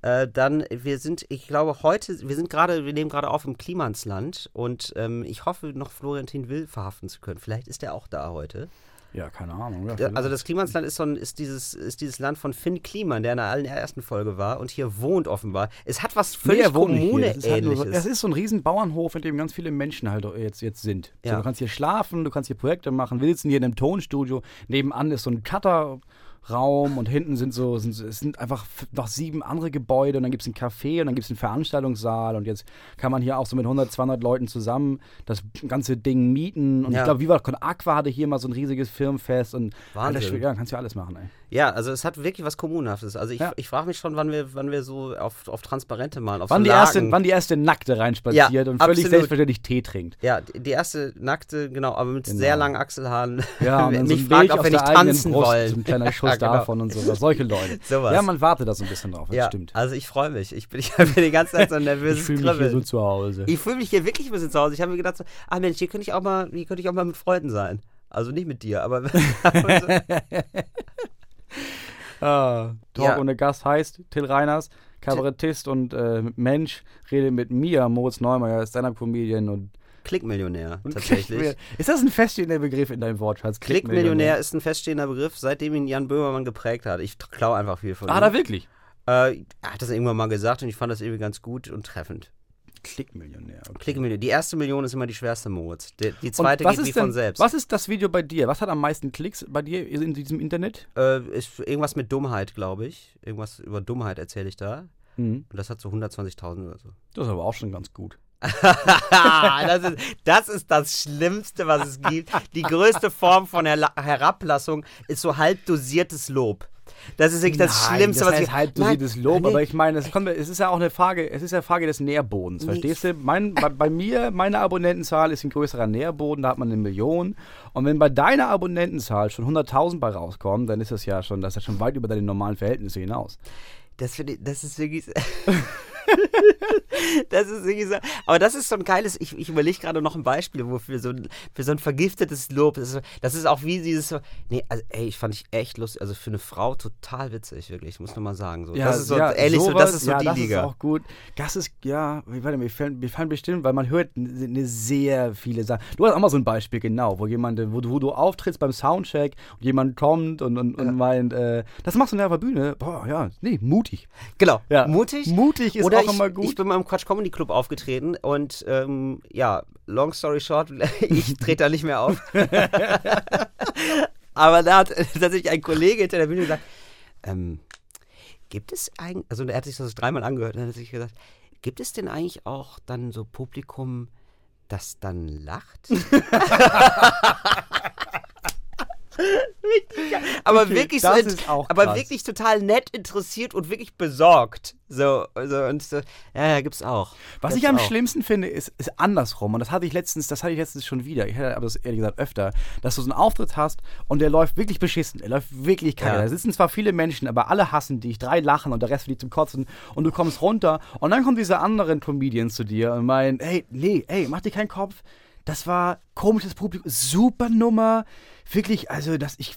[SPEAKER 2] Äh, dann, wir sind, ich glaube, heute, wir sind gerade, wir nehmen gerade auf im Klimansland und ähm, ich hoffe, noch Florentin Will verhaften zu können. Vielleicht ist er auch da heute.
[SPEAKER 3] Ja, keine Ahnung. Ja,
[SPEAKER 2] Also das Klimansland ist, so ein, ist, dieses, ist dieses Land von Finn Kliman, der in der allerersten Folge war und hier wohnt offenbar. Es hat was
[SPEAKER 3] Nee,
[SPEAKER 2] völlig
[SPEAKER 3] hier. Das ist, halt nur so, das ist so ein riesen Bauernhof, in dem ganz viele Menschen halt jetzt, jetzt sind. So,
[SPEAKER 2] Ja.
[SPEAKER 3] du kannst hier schlafen, du kannst hier Projekte machen. Wir sitzen hier in einem Tonstudio. Nebenan ist so ein Cutterraum und hinten sind so, sind, es sind einfach noch sieben andere Gebäude und dann gibt es ein Café und dann gibt es einen Veranstaltungssaal und jetzt kann man hier auch so mit 100, 200 Leuten zusammen das ganze Ding mieten. Und
[SPEAKER 2] Ja.
[SPEAKER 3] ich glaube, Viva Con Aqua hatte hier mal so ein riesiges Firmenfest und
[SPEAKER 2] Wahnsinn.
[SPEAKER 3] Alter, ja, kannst ja alles machen, ey.
[SPEAKER 2] Ja, also es hat wirklich was Kommunenhaftes. Also ich,
[SPEAKER 3] Ja.
[SPEAKER 2] ich frage mich schon, wann wir, wann wir so auf, auf Transparente malen. Auf
[SPEAKER 3] Wann
[SPEAKER 2] so
[SPEAKER 3] die, erste, wann die erste Nackte reinspaziert
[SPEAKER 2] Ja,
[SPEAKER 3] und völlig
[SPEAKER 2] absolut.
[SPEAKER 3] selbstverständlich Tee trinkt.
[SPEAKER 2] Ja, die erste nackte, genau, aber mit
[SPEAKER 3] Genau.
[SPEAKER 2] sehr langen Achselhaaren.
[SPEAKER 3] Ja, und dann
[SPEAKER 2] mich
[SPEAKER 3] so
[SPEAKER 2] fragt, ob wir nicht tanzen
[SPEAKER 3] Brust,
[SPEAKER 2] wollen.
[SPEAKER 3] So ein kleiner Schuss
[SPEAKER 2] Ja, genau.
[SPEAKER 3] davon und sowas. Solche Leute.
[SPEAKER 2] Sowas.
[SPEAKER 3] Ja, man wartet da so ein bisschen drauf, das
[SPEAKER 2] Ja,
[SPEAKER 3] stimmt.
[SPEAKER 2] also ich freue mich. Ich bin, ich bin die ganze Zeit so ein
[SPEAKER 3] Ich fühle mich hier so zu Hause.
[SPEAKER 2] Ich fühle mich hier wirklich ein bisschen zu Hause. Ich habe mir gedacht, so, ah Mensch, hier könnte ich auch mal, hier könnte ich auch mal mit Freunden sein. Also nicht mit dir, aber
[SPEAKER 3] Ah, Talk
[SPEAKER 2] Ja.
[SPEAKER 3] ohne Gast heißt Till Reiners, Kabarettist und äh, Mensch, rede mit mir, Moritz Neumeier, Stand-Up-Comedian und
[SPEAKER 2] Klickmillionär tatsächlich.
[SPEAKER 3] Ist das ein feststehender Begriff in deinem Wortschatz?
[SPEAKER 2] Klickmillionär ist ein feststehender Begriff, seitdem ihn Jan Böhmermann geprägt hat. Ich klaue einfach viel von
[SPEAKER 3] Ah,
[SPEAKER 2] ihm.
[SPEAKER 3] da wirklich?
[SPEAKER 2] Äh, er hat das irgendwann mal gesagt und ich fand das irgendwie ganz gut und treffend.
[SPEAKER 3] Klickmillionär. Okay.
[SPEAKER 2] Klickmillionär. Die erste Million ist immer die schwerste, Moritz. Die, die zweite
[SPEAKER 3] was
[SPEAKER 2] geht wie
[SPEAKER 3] ist denn,
[SPEAKER 2] von selbst.
[SPEAKER 3] Was ist das Video bei dir? Was hat am meisten Klicks bei dir in diesem Internet?
[SPEAKER 2] Äh, ist irgendwas mit Dummheit, glaube ich. Irgendwas über Dummheit erzähle ich da.
[SPEAKER 3] Mhm.
[SPEAKER 2] Und das hat so 120.000 oder so.
[SPEAKER 3] Das ist aber auch schon ganz gut.
[SPEAKER 2] das, ist, das ist das Schlimmste, was es gibt. Die größte Form von Herla Herablassung ist so halb dosiertes Lob. Das ist wirklich das
[SPEAKER 3] Nein,
[SPEAKER 2] Schlimmste,
[SPEAKER 3] das
[SPEAKER 2] was
[SPEAKER 3] heißt
[SPEAKER 2] ich.
[SPEAKER 3] halt
[SPEAKER 2] Nein,
[SPEAKER 3] dosiertes Lob,
[SPEAKER 2] nee.
[SPEAKER 3] aber ich meine, es, kommt, es ist ja auch eine Frage, es ist ja Frage des Nährbodens,
[SPEAKER 2] Nee.
[SPEAKER 3] verstehst du? Mein, bei, bei mir, meine Abonnentenzahl ist ein größerer Nährboden, da hat man eine Million. Und wenn bei deiner Abonnentenzahl schon 100.000 bei rauskommen, dann ist das ja schon, das ist ja schon weit über deine normalen Verhältnisse hinaus.
[SPEAKER 2] Das, finde ich, das ist wirklich. das ist wirklich so. Aber das ist so ein geiles. Ich, ich überlege gerade noch ein Beispiel, wofür so ein, für so ein vergiftetes Lob. Das ist, das ist auch wie dieses. Nee, also, ey, ich fand ich echt lustig. Also für eine Frau total witzig, wirklich. Ich muss nur mal sagen. So. das ist so, ehrlich, so, das
[SPEAKER 3] sowas,
[SPEAKER 2] ist so
[SPEAKER 3] ja,
[SPEAKER 2] die
[SPEAKER 3] das
[SPEAKER 2] Liga.
[SPEAKER 3] ist auch gut. Das ist, ja, warte, mir fallen, mir fallen bestimmt, weil man hört eine sehr viele Sachen. Du hast auch mal so ein Beispiel, genau, wo jemand, wo du, wo du auftrittst beim Soundcheck und jemand kommt und, und, und meint, äh, das machst du auf der Bühne. Boah, ja, nee, mutig.
[SPEAKER 2] Genau.
[SPEAKER 3] Ja.
[SPEAKER 2] Mutig.
[SPEAKER 3] Mutig ist
[SPEAKER 2] Oder
[SPEAKER 3] auch
[SPEAKER 2] ich,
[SPEAKER 3] immer gut.
[SPEAKER 2] Ich bin mal im Quatsch Comedy Club aufgetreten und ähm, ja, long story short, ich trete da nicht mehr auf. Aber da hat tatsächlich ein Kollege hinter der Bühne gesagt, ähm, gibt es eigentlich, also er hat sich das dreimal angehört und dann hat er sich gesagt, gibt es denn eigentlich auch dann so Publikum, das dann lacht? Aber
[SPEAKER 3] Okay,
[SPEAKER 2] wirklich so, aber
[SPEAKER 3] krass.
[SPEAKER 2] wirklich total nett interessiert und wirklich besorgt. So, so und so, ja, ja, gibt's auch.
[SPEAKER 3] Was
[SPEAKER 2] Gibt's
[SPEAKER 3] ich am
[SPEAKER 2] auch.
[SPEAKER 3] schlimmsten finde, ist, ist andersrum. Und das hatte ich letztens, das hatte ich letztens schon wieder. Ich hatte aber das ehrlich gesagt öfter, dass du so einen Auftritt hast und der läuft wirklich beschissen. Der läuft wirklich kacke.
[SPEAKER 2] Ja.
[SPEAKER 3] Da sitzen zwar viele Menschen, aber alle hassen dich. Drei lachen und der Rest fliegt zum Kotzen. Und du kommst runter und dann kommen diese anderen Comedians zu dir und meinen, hey, nee, ey, mach dir keinen Kopf. Das war komisches Publikum, super Nummer. Wirklich, also das, ich,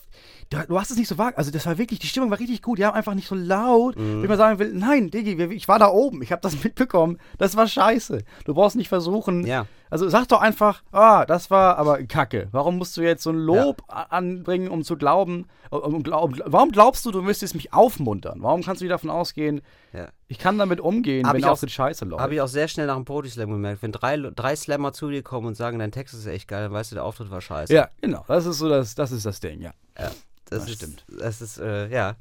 [SPEAKER 3] du, hast es nicht so wahr. Also das war wirklich, die Stimmung war richtig gut. Die haben einfach nicht so laut. Wenn ich mal sagen will, nein, Diggi, wir- ich war da oben, ich habe das mitbekommen. Das war scheiße. Du brauchst nicht versuchen.
[SPEAKER 2] Ja.
[SPEAKER 3] Also sag doch einfach, ah, das war aber Kacke. Warum musst du jetzt so ein Lob a- anbringen, um zu glauben? Um, um, glaub- warum glaubst du, du müsstest mich aufmuntern? Warum kannst du nicht davon ausgehen,
[SPEAKER 2] Ja.
[SPEAKER 3] Ich kann damit umgehen,
[SPEAKER 2] Hab
[SPEAKER 3] wenn
[SPEAKER 2] ich auch-
[SPEAKER 3] Auftritt scheiße läuft.
[SPEAKER 2] Habe ich auch sehr schnell nach dem Poetry Slam gemerkt. Wenn drei, drei Slammer zu dir kommen und sagen, dein Text ist echt geil, dann weißt du, der Auftritt war scheiße.
[SPEAKER 3] ja, genau. Das ist so das, das ist das Ding, ja.
[SPEAKER 2] das,
[SPEAKER 3] das
[SPEAKER 2] ist,
[SPEAKER 3] stimmt.
[SPEAKER 2] Das ist, äh, ja.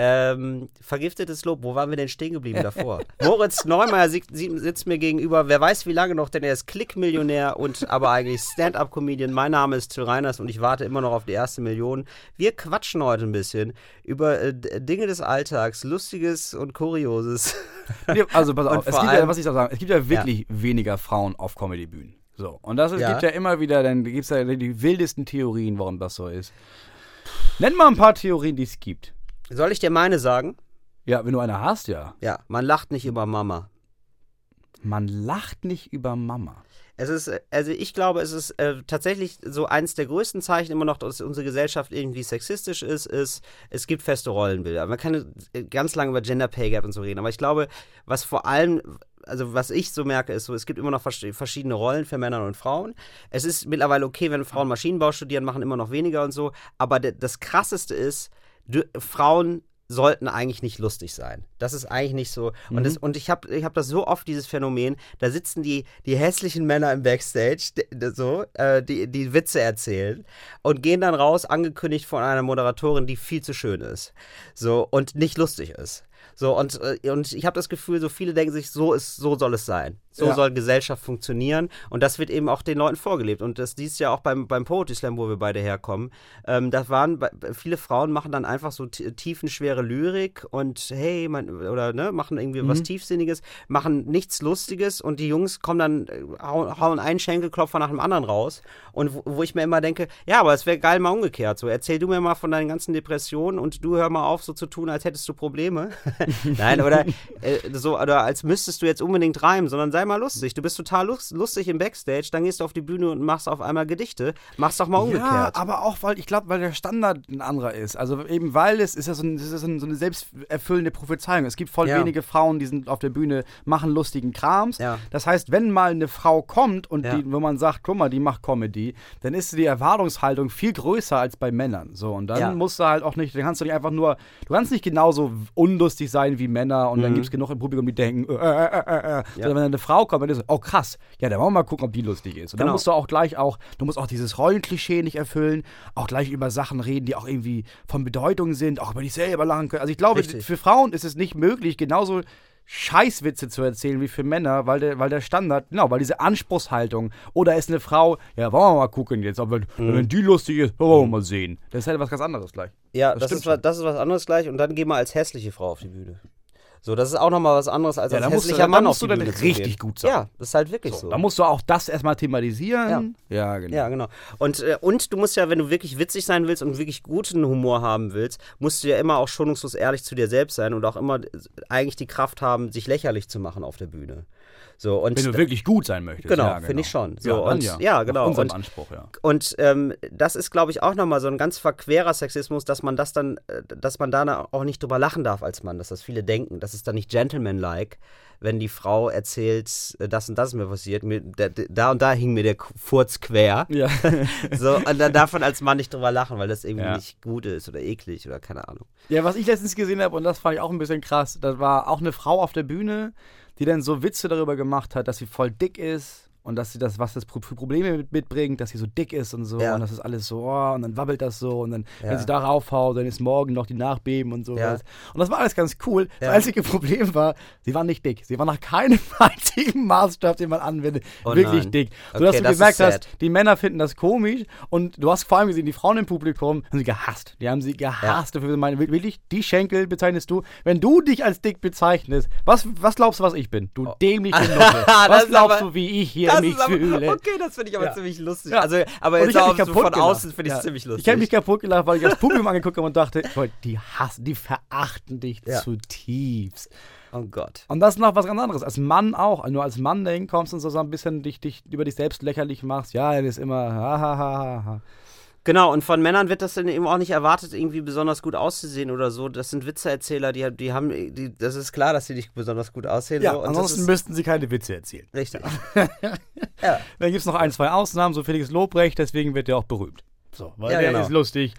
[SPEAKER 2] Ähm, vergiftetes Lob, wo waren wir denn stehen geblieben davor? Moritz Neumeier si- si- sitzt mir gegenüber, wer weiß wie lange noch, denn er ist Klickmillionär und aber eigentlich Stand-Up-Comedian. Mein Name ist Till Reiners und ich warte immer noch auf die erste Million. Wir quatschen heute ein bisschen über äh, Dinge des Alltags, Lustiges und Kurioses.
[SPEAKER 3] Also pass auf, es gibt ja,
[SPEAKER 2] allem-
[SPEAKER 3] was ich da sagen, es gibt ja wirklich weniger Frauen auf Comedy-Bühnen. So. Und das ist,
[SPEAKER 2] Ja.
[SPEAKER 3] gibt ja immer wieder, dann gibt es ja die wildesten Theorien, warum das so ist. Nenn mal ein paar Theorien, die es gibt.
[SPEAKER 2] Soll ich dir meine sagen?
[SPEAKER 3] Ja, wenn du eine hast, ja.
[SPEAKER 2] Ja, man lacht nicht über Mama.
[SPEAKER 3] Man lacht nicht über Mama.
[SPEAKER 2] Es ist, also ich glaube, es ist äh, tatsächlich so eins der größten Zeichen immer noch, dass unsere Gesellschaft irgendwie sexistisch ist, ist, es gibt feste Rollenbilder. Man kann äh, ganz lange über Gender Pay Gap und so reden, aber ich glaube, was vor allem, also was ich so merke, ist so, es gibt immer noch vers- verschiedene Rollen für Männer und Frauen. Es ist mittlerweile okay, wenn Frauen Maschinenbau studieren, machen immer noch weniger und so, aber das Krasseste ist, du, Frauen sollten eigentlich nicht lustig sein. Das ist eigentlich nicht so. Und, das, und ich habe ich hab das so oft, dieses Phänomen, da sitzen die, die hässlichen Männer im Backstage, die, die- so, äh, die, die Witze erzählen und gehen dann raus, angekündigt von einer Moderatorin, die viel zu schön ist. So, und nicht lustig ist. So, und, äh, und ich habe das Gefühl, so viele denken sich, so ist, so soll es sein. So
[SPEAKER 3] Ja.
[SPEAKER 2] soll Gesellschaft funktionieren. Und das wird eben auch den Leuten vorgelebt. Und das dies ja auch beim, beim Poetry Slam, wo wir beide herkommen. Ähm, das waren, viele Frauen machen dann einfach so tiefenschwere Lyrik und hey, man, oder ne, machen irgendwie was Tiefsinniges, machen nichts Lustiges und die Jungs kommen dann, äh, hauen, hauen einen Schenkelklopfer nach dem anderen raus. Und wo, wo ich mir immer denke, ja, aber es wäre geil mal umgekehrt. So, erzähl du mir mal von deinen ganzen Depressionen und du hör mal auf, so zu tun, als hättest du Probleme. Nein, oder äh, so, oder als müsstest du jetzt unbedingt reimen, sondern sei mal lustig. Du bist total lust, lustig im Backstage, dann gehst du auf die Bühne und machst auf einmal Gedichte. Mach's doch mal
[SPEAKER 3] Ja,
[SPEAKER 2] umgekehrt.
[SPEAKER 3] aber auch, weil ich glaube, weil der Standard ein anderer ist. Also eben, weil es ist ja so, ein, ist ein- so eine selbsterfüllende Prophezeiung. Es gibt voll
[SPEAKER 2] Ja.
[SPEAKER 3] wenige Frauen, die sind auf der Bühne, machen lustigen Krams.
[SPEAKER 2] Ja.
[SPEAKER 3] Das heißt, wenn mal eine Frau kommt und
[SPEAKER 2] Ja.
[SPEAKER 3] die, wo man sagt, guck mal, die macht Comedy, dann ist die Erwartungshaltung viel größer als bei Männern. So, und dann
[SPEAKER 2] Ja.
[SPEAKER 3] musst du halt auch nicht, dann kannst du nicht einfach nur, du kannst nicht genauso unlustig sein wie Männer und dann gibt es genug im Publikum, die denken, äh, äh, äh, äh, äh. Sondern wenn eine Frau kommt, dann ist oh krass, ja, dann wollen wir mal gucken, ob die lustig ist. Und dann
[SPEAKER 2] Genau.
[SPEAKER 3] musst du auch gleich auch, du musst auch dieses Rollenklischee nicht erfüllen, auch gleich über Sachen reden, die auch irgendwie von Bedeutung sind, auch über dich selber lachen können. Also ich glaube,
[SPEAKER 2] Richtig.
[SPEAKER 3] für Frauen ist es nicht möglich, genauso Scheißwitze zu erzählen wie für Männer, weil der, weil der Standard, genau, weil diese Anspruchshaltung. Oder ist eine Frau, ja, wollen wir mal gucken jetzt, aber wenn, wenn die lustig ist, wollen wir mal sehen. Das ist halt was ganz anderes gleich.
[SPEAKER 2] Ja,
[SPEAKER 3] Das
[SPEAKER 2] das, ist, was, das ist was anderes gleich. Und dann geh mal als hässliche Frau auf die Bühne. So, das ist auch nochmal was anderes als
[SPEAKER 3] Ja,
[SPEAKER 2] als
[SPEAKER 3] du-
[SPEAKER 2] hässlicher
[SPEAKER 3] da
[SPEAKER 2] Mann auf
[SPEAKER 3] du
[SPEAKER 2] die
[SPEAKER 3] dann
[SPEAKER 2] Bühne zu
[SPEAKER 3] richtig gut sein.
[SPEAKER 2] Ja, das ist halt wirklich so.
[SPEAKER 3] Da musst du auch das erstmal thematisieren. Ja, genau.
[SPEAKER 2] Ja, genau. Und, äh, und du musst ja, wenn du wirklich witzig sein willst und wirklich guten Humor haben willst, musst du ja immer auch schonungslos ehrlich zu dir selbst sein und auch immer äh, eigentlich die Kraft haben, sich lächerlich zu machen auf der Bühne. So, und
[SPEAKER 3] Wenn du wirklich gut sein möchtest.
[SPEAKER 2] Genau,
[SPEAKER 3] ja,
[SPEAKER 2] finde ich schon. So,
[SPEAKER 3] ja,
[SPEAKER 2] und-
[SPEAKER 3] ja.
[SPEAKER 2] ja, genau.
[SPEAKER 3] Unserem
[SPEAKER 2] Und-
[SPEAKER 3] Anspruch, ja.
[SPEAKER 2] Und ähm, das ist, glaube ich, auch nochmal so ein ganz verquerer Sexismus, dass man das dann, äh, dass man da auch nicht drüber lachen darf als Mann, dass das viele denken. Das ist dann nicht gentlemanlike, wenn die Frau erzählt, äh, das und das ist mir passiert. Mir, da, und da hing mir der Furz quer.
[SPEAKER 3] Ja.
[SPEAKER 2] So, und dann darf man als Mann nicht drüber lachen, weil das irgendwie
[SPEAKER 3] Ja.
[SPEAKER 2] nicht gut ist oder eklig oder keine Ahnung.
[SPEAKER 3] Ja, was ich letztens gesehen habe, und das fand ich auch ein bisschen krass, das war auch eine Frau auf der Bühne, die dann so Witze darüber gemacht hat, dass sie voll dick ist und dass sie das, was das für Probleme mit, mitbringt, dass sie so dick ist und so
[SPEAKER 2] Ja.
[SPEAKER 3] und das ist alles so, oh, und dann wabbelt das so und dann,
[SPEAKER 2] Ja.
[SPEAKER 3] wenn sie da raufhaut, dann ist morgen noch die Nachbeben und sowas.
[SPEAKER 2] Ja.
[SPEAKER 3] Und das war alles ganz cool. Das
[SPEAKER 2] Ja.
[SPEAKER 3] einzige Problem war, sie war nicht dick. Sie war nach keinem einzigen Maßstab, den man anwendet,
[SPEAKER 2] Oh
[SPEAKER 3] wirklich
[SPEAKER 2] nein.
[SPEAKER 3] dick. Sodass
[SPEAKER 2] Okay,
[SPEAKER 3] du gemerkt hast, die Männer finden das komisch und du hast vor allem gesehen, die Frauen im Publikum haben sie gehasst. Die haben sie gehasst. Dafür meine, wirklich, die Schenkel bezeichnest du. Wenn du dich als dick bezeichnest, was, was glaubst du, was ich bin? Du dämliche Nutte.
[SPEAKER 2] Oh.
[SPEAKER 3] Was glaubst
[SPEAKER 2] aber-
[SPEAKER 3] du, wie ich hier mich fühle?
[SPEAKER 2] okay, das finde ich aber
[SPEAKER 3] Ja.
[SPEAKER 2] ziemlich lustig.
[SPEAKER 3] Ja.
[SPEAKER 2] Also, aber jetzt auch von
[SPEAKER 3] gelacht.
[SPEAKER 2] außen finde ich es ziemlich lustig.
[SPEAKER 3] Ich habe mich kaputt gelacht, weil ich das Publikum angeguckt habe und dachte, die hassen, die verachten dich zutiefst.
[SPEAKER 2] oh Gott.
[SPEAKER 3] Und das ist noch was ganz anderes. Als Mann auch. Nur als Mann da hinkommst und so ein bisschen dich, dich über dich selbst lächerlich machst. Ja, das ist immer ha, ha, ha, ha.
[SPEAKER 2] Genau, und von Männern wird das dann eben auch nicht erwartet, irgendwie besonders gut auszusehen oder so. Das sind Witzeerzähler, die, die haben, die, das ist klar, dass sie nicht besonders gut aussehen.
[SPEAKER 3] Ja,
[SPEAKER 2] so, und
[SPEAKER 3] ansonsten
[SPEAKER 2] ist
[SPEAKER 3] müssten sie keine Witze erzählen.
[SPEAKER 2] richtig. ja.
[SPEAKER 3] Dann gibt es noch ein, zwei Ausnahmen, so Felix Lobrecht, deswegen wird er auch berühmt. So, weil
[SPEAKER 2] Ja,
[SPEAKER 3] der
[SPEAKER 2] genau.
[SPEAKER 3] ist lustig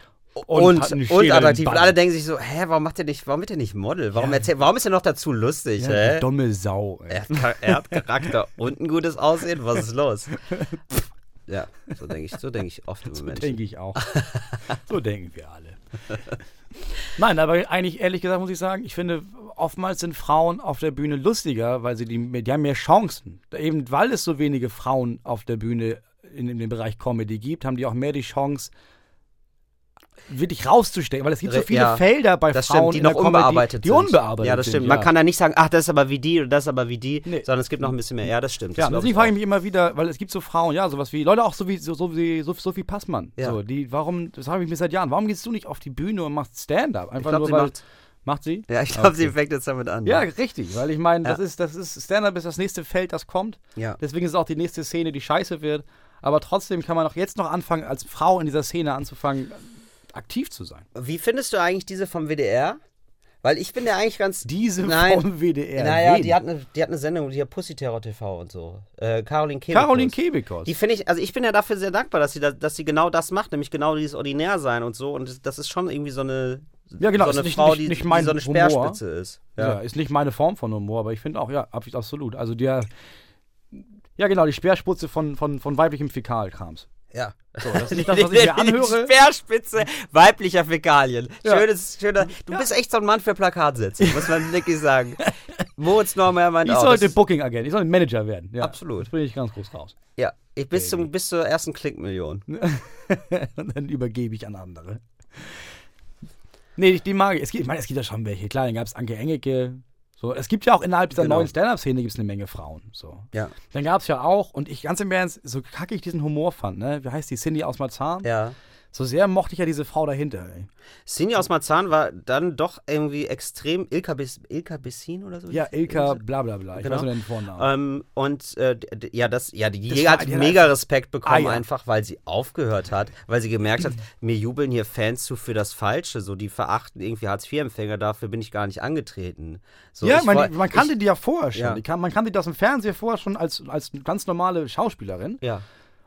[SPEAKER 2] und, und
[SPEAKER 3] schäleren
[SPEAKER 2] attraktiv. Und alle denken sich so, hä, warum macht der nicht, warum wird der nicht Model? Warum, erzählt, warum ist er noch dazu lustig?
[SPEAKER 3] Ja,
[SPEAKER 2] hä?
[SPEAKER 3] dumme Sau. ey.
[SPEAKER 2] Er, hat, er hat Charakter und ein gutes Aussehen. Was ist los? Ja, so denke ich, so denke ich oft über Menschen.
[SPEAKER 3] Denke ich auch. so denken wir alle. Nein, aber eigentlich, ehrlich gesagt, muss ich sagen, ich finde, oftmals sind Frauen auf der Bühne lustiger, weil sie die, die haben mehr Chancen. Eben weil es so wenige Frauen auf der Bühne in, in dem Bereich Comedy gibt, haben die auch mehr die Chance, wirklich rauszustecken, weil es gibt so viele
[SPEAKER 2] ja,
[SPEAKER 3] Felder bei
[SPEAKER 2] Das
[SPEAKER 3] Frauen
[SPEAKER 2] stimmt, die noch
[SPEAKER 3] Comedy,
[SPEAKER 2] unbearbeitet
[SPEAKER 3] die
[SPEAKER 2] sind.
[SPEAKER 3] unbearbeitet
[SPEAKER 2] Ja, das
[SPEAKER 3] sind,
[SPEAKER 2] stimmt.
[SPEAKER 3] ja.
[SPEAKER 2] Man kann da nicht sagen, ach, das ist aber wie die oder das ist aber wie die,
[SPEAKER 3] Nee.
[SPEAKER 2] sondern es gibt noch ein bisschen mehr. Ja, das stimmt. Das
[SPEAKER 3] Ja,
[SPEAKER 2] glaub
[SPEAKER 3] deswegen frage ich mich immer wieder, weil es gibt so Frauen, ja, sowas wie, Leute auch so wie so, so, so, Sophie Passmann.
[SPEAKER 2] Ja.
[SPEAKER 3] So, die, warum, das habe ich mir seit Jahren, warum gehst du nicht auf die Bühne und machst Stand-up? Einfach
[SPEAKER 2] Ich glaube,
[SPEAKER 3] nur,
[SPEAKER 2] sie
[SPEAKER 3] weil.
[SPEAKER 2] macht.
[SPEAKER 3] macht sie?
[SPEAKER 2] Ja, ich glaube,
[SPEAKER 3] Okay.
[SPEAKER 2] sie fängt jetzt damit an.
[SPEAKER 3] Ja, richtig, weil ich meine, das ist, das ist, Stand-up ist das nächste Feld, das kommt.
[SPEAKER 2] ja.
[SPEAKER 3] Deswegen ist es auch die nächste Szene, die scheiße wird. Aber trotzdem kann man auch jetzt noch anfangen, als Frau in dieser Szene anzufangen, aktiv zu sein.
[SPEAKER 2] Wie findest du eigentlich diese vom WDR? Weil ich bin ja eigentlich ganz.
[SPEAKER 3] Diese
[SPEAKER 2] Nein.
[SPEAKER 3] vom WDR.
[SPEAKER 2] Naja,
[SPEAKER 3] wen?
[SPEAKER 2] die hat, eine, die hat eine Sendung, die hat Pussy Terror TV und so. Äh, Caroline Kebekus.
[SPEAKER 3] Caroline Kebekus.
[SPEAKER 2] Die finde ich, also ich bin ja dafür sehr dankbar, dass sie, da, dass sie genau das macht, nämlich genau dieses Ordinär sein und so. Und das, ist schon irgendwie so eine,
[SPEAKER 3] Ja, genau,
[SPEAKER 2] so
[SPEAKER 3] ist
[SPEAKER 2] eine
[SPEAKER 3] nicht-
[SPEAKER 2] Frau,
[SPEAKER 3] nicht-
[SPEAKER 2] die,
[SPEAKER 3] nicht
[SPEAKER 2] die
[SPEAKER 3] mein
[SPEAKER 2] so eine
[SPEAKER 3] Humor.
[SPEAKER 2] Speerspitze ist.
[SPEAKER 3] Ja.
[SPEAKER 2] Ja.
[SPEAKER 3] ist nicht meine Form von Humor, aber ich finde auch, ja, ab- absolut. Also der, ja genau, die Speerspitze von, von, von weiblichem Fäkalkrams.
[SPEAKER 2] Ja.
[SPEAKER 3] So, das ist nicht das, was ich mir anhöre.
[SPEAKER 2] Speerspitze weiblicher Fäkalien.
[SPEAKER 3] Ja.
[SPEAKER 2] Schönes, schöner. Du bist echt so ein Mann für Plakatsätze, muss man wirklich sagen. Moritz Normer meint
[SPEAKER 3] Ich
[SPEAKER 2] auch.
[SPEAKER 3] sollte Booking-Agent, ich sollte Manager werden. Ja,
[SPEAKER 2] Absolut.
[SPEAKER 3] Das bin ich ganz groß raus.
[SPEAKER 2] Ja, ich bis, zum, bis zur ersten Klickmillion.
[SPEAKER 3] Und dann übergebe ich an andere. Nee, die, die mag ich. Es gibt, ich meine, es gibt ja schon welche. Klar, dann gab es Anke Engeke. So, es gibt ja auch innerhalb dieser
[SPEAKER 2] Genau.
[SPEAKER 3] neuen Stand-Up-Szene gibt es eine Menge Frauen. So.
[SPEAKER 2] Ja.
[SPEAKER 3] Dann gab es ja auch, und ich ganz im Ernst, so kacke ich diesen Humor fand, ne? Wie heißt die? Cindy aus Marzahn?
[SPEAKER 2] Ja.
[SPEAKER 3] So sehr mochte ich ja diese Frau dahinter, ey.
[SPEAKER 2] Sinja aus Marzahn war dann doch irgendwie extrem Ilka, Bis, Ilka Bessin oder so?
[SPEAKER 3] Ja, Ilka, bla bla bla. Ich
[SPEAKER 2] Genau.
[SPEAKER 3] weiß nur den Vornamen.
[SPEAKER 2] Ähm, und äh, ja, das, ja, die,
[SPEAKER 3] war-
[SPEAKER 2] hat mega Respekt bekommen,
[SPEAKER 3] Ah, ja.
[SPEAKER 2] einfach weil sie aufgehört hat, weil sie gemerkt hat, mir jubeln hier Fans zu für das Falsche, so die verachten irgendwie Hartz-IV-Empfänger, dafür bin ich gar nicht angetreten. So,
[SPEAKER 3] ja, man,
[SPEAKER 2] woll-
[SPEAKER 3] man kannte
[SPEAKER 2] ich,
[SPEAKER 3] die ja vorher schon.
[SPEAKER 2] Ja.
[SPEAKER 3] Kann, man kannte die aus dem Fernsehen vorher schon als, als ganz normale Schauspielerin.
[SPEAKER 2] Ja,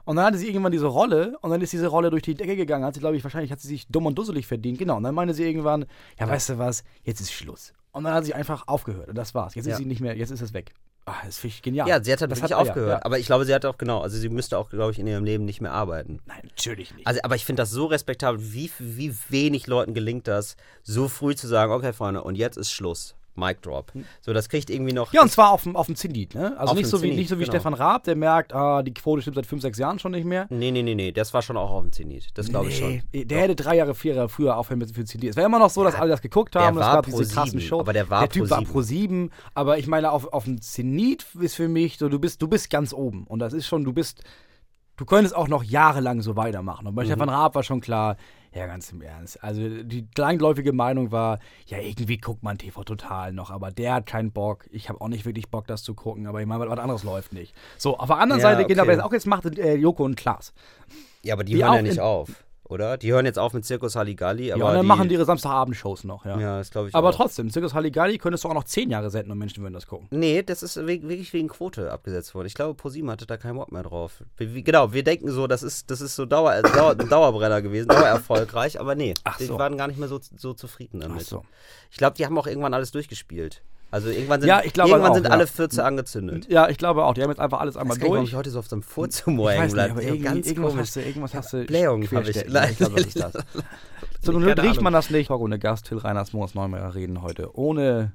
[SPEAKER 3] Und dann hatte sie irgendwann diese Rolle und dann ist diese Rolle durch die Decke gegangen. Hat sie, glaube ich, wahrscheinlich hat sie sich dumm und dusselig verdient. Genau. Und dann meinte sie irgendwann, ja, weißt du was, jetzt ist Schluss. Und dann hat sie einfach aufgehört und das war's. Jetzt
[SPEAKER 2] Ja.
[SPEAKER 3] ist sie nicht mehr, jetzt ist es weg. Ah, das finde ich genial.
[SPEAKER 2] ja, sie hat dann
[SPEAKER 3] das
[SPEAKER 2] wirklich
[SPEAKER 3] hat- ja,
[SPEAKER 2] aufgehört.
[SPEAKER 3] Ja.
[SPEAKER 2] Aber ich glaube, sie hat auch, genau, also sie müsste auch, glaube ich, in ihrem Leben nicht mehr arbeiten.
[SPEAKER 3] Nein, natürlich nicht.
[SPEAKER 2] Also, aber ich finde das so respektabel, wie, wie wenig Leuten gelingt das, so früh zu sagen, okay, Freunde, und jetzt ist Schluss. Mic drop. So, das kriegt irgendwie noch.
[SPEAKER 3] Hm. ja, und zwar auf dem, auf dem Zenit, ne? Also nicht so, wie,
[SPEAKER 2] Zenit,
[SPEAKER 3] nicht so wie
[SPEAKER 2] genau.
[SPEAKER 3] Stefan Raab, der merkt, ah, die Quote stimmt seit fünf, sechs Jahren schon nicht mehr.
[SPEAKER 2] Nee, nee, nee, nee, das war schon auch auf dem Zenit. Das glaube ich schon.
[SPEAKER 3] Nee, der hätte drei Jahre, vier Jahre früher aufhören müssen für Zenit. Es wäre immer noch so, dass alle das geguckt haben. es gab diese krassen
[SPEAKER 2] 7,
[SPEAKER 3] Shows.
[SPEAKER 2] aber der war
[SPEAKER 3] Der Typ
[SPEAKER 2] Pro
[SPEAKER 3] war
[SPEAKER 2] 7.
[SPEAKER 3] pro 7. Aber ich meine, auf, auf dem Zenit ist für mich so, du bist, du bist ganz oben. Und das ist schon, du bist, du könntest auch noch jahrelang so weitermachen.
[SPEAKER 2] Mhm.
[SPEAKER 3] Und bei Stefan Raab war schon klar, ja, ganz im Ernst. Also die langläufige Meinung war, ja, irgendwie guckt man TV total noch, aber der hat keinen Bock. Ich habe auch nicht wirklich Bock, das zu gucken, aber ich meine, was anderes läuft nicht. So, auf der anderen
[SPEAKER 2] Ja,
[SPEAKER 3] Seite,
[SPEAKER 2] okay.
[SPEAKER 3] wer es auch jetzt macht, äh, Joko und Klaas.
[SPEAKER 2] Ja, aber die,
[SPEAKER 3] Die
[SPEAKER 2] hören ja nicht
[SPEAKER 3] in-
[SPEAKER 2] auf, oder? Die hören jetzt auf mit Zirkus Halligalli, aber
[SPEAKER 3] Ja, und dann
[SPEAKER 2] die,
[SPEAKER 3] machen die ihre Samstagabendshows noch, ja.
[SPEAKER 2] Ja, das glaube ich
[SPEAKER 3] Aber
[SPEAKER 2] auch.
[SPEAKER 3] trotzdem, Circus Halligalli könntest du auch noch zehn Jahre senden und Menschen würden das gucken.
[SPEAKER 2] Nee, das ist wirklich wegen Quote abgesetzt worden. Ich glaube, ProSieben hatte da keinen Bock mehr drauf. Wie- genau, wir denken so, das ist, das ist so Dauer, äh, Dauer, ein Dauerbrenner gewesen, dauererfolgreich, aber nee,
[SPEAKER 3] Ach
[SPEAKER 2] die
[SPEAKER 3] so.
[SPEAKER 2] waren gar nicht mehr so, so zufrieden damit.
[SPEAKER 3] Ach so.
[SPEAKER 2] Ich glaube, die haben auch irgendwann alles durchgespielt. Also irgendwann sind,
[SPEAKER 3] Ja, glaube
[SPEAKER 2] irgendwann
[SPEAKER 3] auch,
[SPEAKER 2] sind alle 14 angezündet.
[SPEAKER 3] Ja, ich glaube auch. Die haben jetzt einfach alles einmal
[SPEAKER 2] warum
[SPEAKER 3] durch.
[SPEAKER 2] ich heute so auf so einem Furzhumor
[SPEAKER 3] Ich
[SPEAKER 2] hängen
[SPEAKER 3] weiß nicht,
[SPEAKER 2] bleibe.
[SPEAKER 3] aber irgendwie,
[SPEAKER 2] ganz
[SPEAKER 3] irgendwas
[SPEAKER 2] komisch.
[SPEAKER 3] hast du, irgendwas hast du.
[SPEAKER 2] Blähung habe ich.
[SPEAKER 3] Ja, ich glaube, das ist das. So, nun riecht man das nicht. Ohne Gast Till Reiners, Moritz Neumeier reden heute. Ohne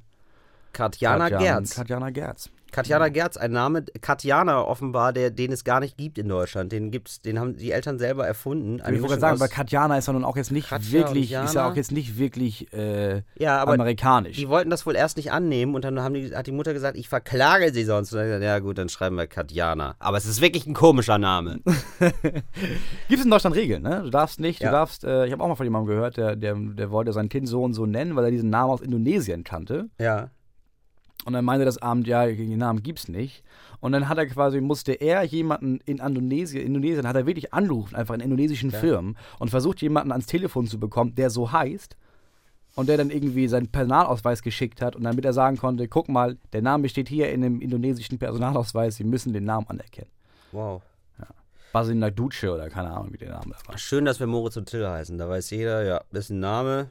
[SPEAKER 2] Katjana
[SPEAKER 3] Katjan-
[SPEAKER 2] Gerz.
[SPEAKER 3] Katjana Gerz.
[SPEAKER 2] Katjana Gerz, ein Name, Katjana offenbar, der, den es gar nicht gibt in Deutschland. Den gibt's, den haben die Eltern selber erfunden.
[SPEAKER 3] Ich wollte sagen, weil Katjana ist ja nun auch jetzt nicht
[SPEAKER 2] Katja
[SPEAKER 3] wirklich, ist ja auch jetzt nicht wirklich äh,
[SPEAKER 2] ja, aber
[SPEAKER 3] amerikanisch.
[SPEAKER 2] die wollten das wohl erst nicht annehmen und dann haben die, hat die Mutter gesagt, ich verklage sie sonst. Und dann hat gesagt, ja gut, dann schreiben wir Katjana. Aber es ist wirklich ein komischer Name.
[SPEAKER 3] Gibt es in Deutschland Regeln, ne? Du darfst nicht,
[SPEAKER 2] Ja.
[SPEAKER 3] du darfst, äh, ich habe auch mal von jemandem gehört, der, der, der wollte sein Kind so und so nennen, weil er diesen Namen aus Indonesien kannte.
[SPEAKER 2] ja.
[SPEAKER 3] Und dann meinte das Abend, ja, den Namen gibt's nicht. Und dann hat er quasi, musste er jemanden in Indonesien, Indonesien hat er wirklich angerufen, einfach in indonesischen Firmen und versucht jemanden ans Telefon zu bekommen, der so heißt. Und der dann irgendwie seinen Personalausweis geschickt hat und damit er sagen konnte, guck mal, der Name steht hier in dem indonesischen Personalausweis, Sie müssen den Namen anerkennen.
[SPEAKER 2] Wow.
[SPEAKER 3] Basil Duce oder keine Ahnung, wie der Name da war.
[SPEAKER 2] Schön, dass wir Moritz und Till heißen. Da weiß jeder, ja, ein Name,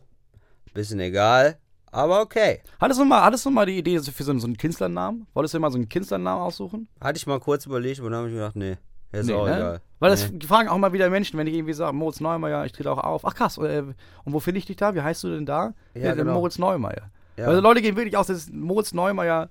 [SPEAKER 2] bisschen egal, aber okay.
[SPEAKER 3] Hattest du mal, hattest du mal die Idee für so, einen- so einen Künstlernamen? Wolltest du dir mal so einen Künstlernamen aussuchen?
[SPEAKER 2] Hatte ich mal kurz überlegt, aber dann habe ich gedacht, nee, ist
[SPEAKER 3] Nee,
[SPEAKER 2] auch
[SPEAKER 3] ne?
[SPEAKER 2] egal.
[SPEAKER 3] Weil das
[SPEAKER 2] Nee.
[SPEAKER 3] fragen auch mal wieder Menschen, wenn ich irgendwie sage, Moritz Neumeier, ich trete auch auf. Ach krass, äh, und wo finde ich dich da? Wie heißt du denn da?
[SPEAKER 2] Ja,
[SPEAKER 3] der
[SPEAKER 2] genau.
[SPEAKER 3] Moritz Neumeier.
[SPEAKER 2] Ja.
[SPEAKER 3] Also Leute gehen wirklich aus, das ist Moritz Neumeier.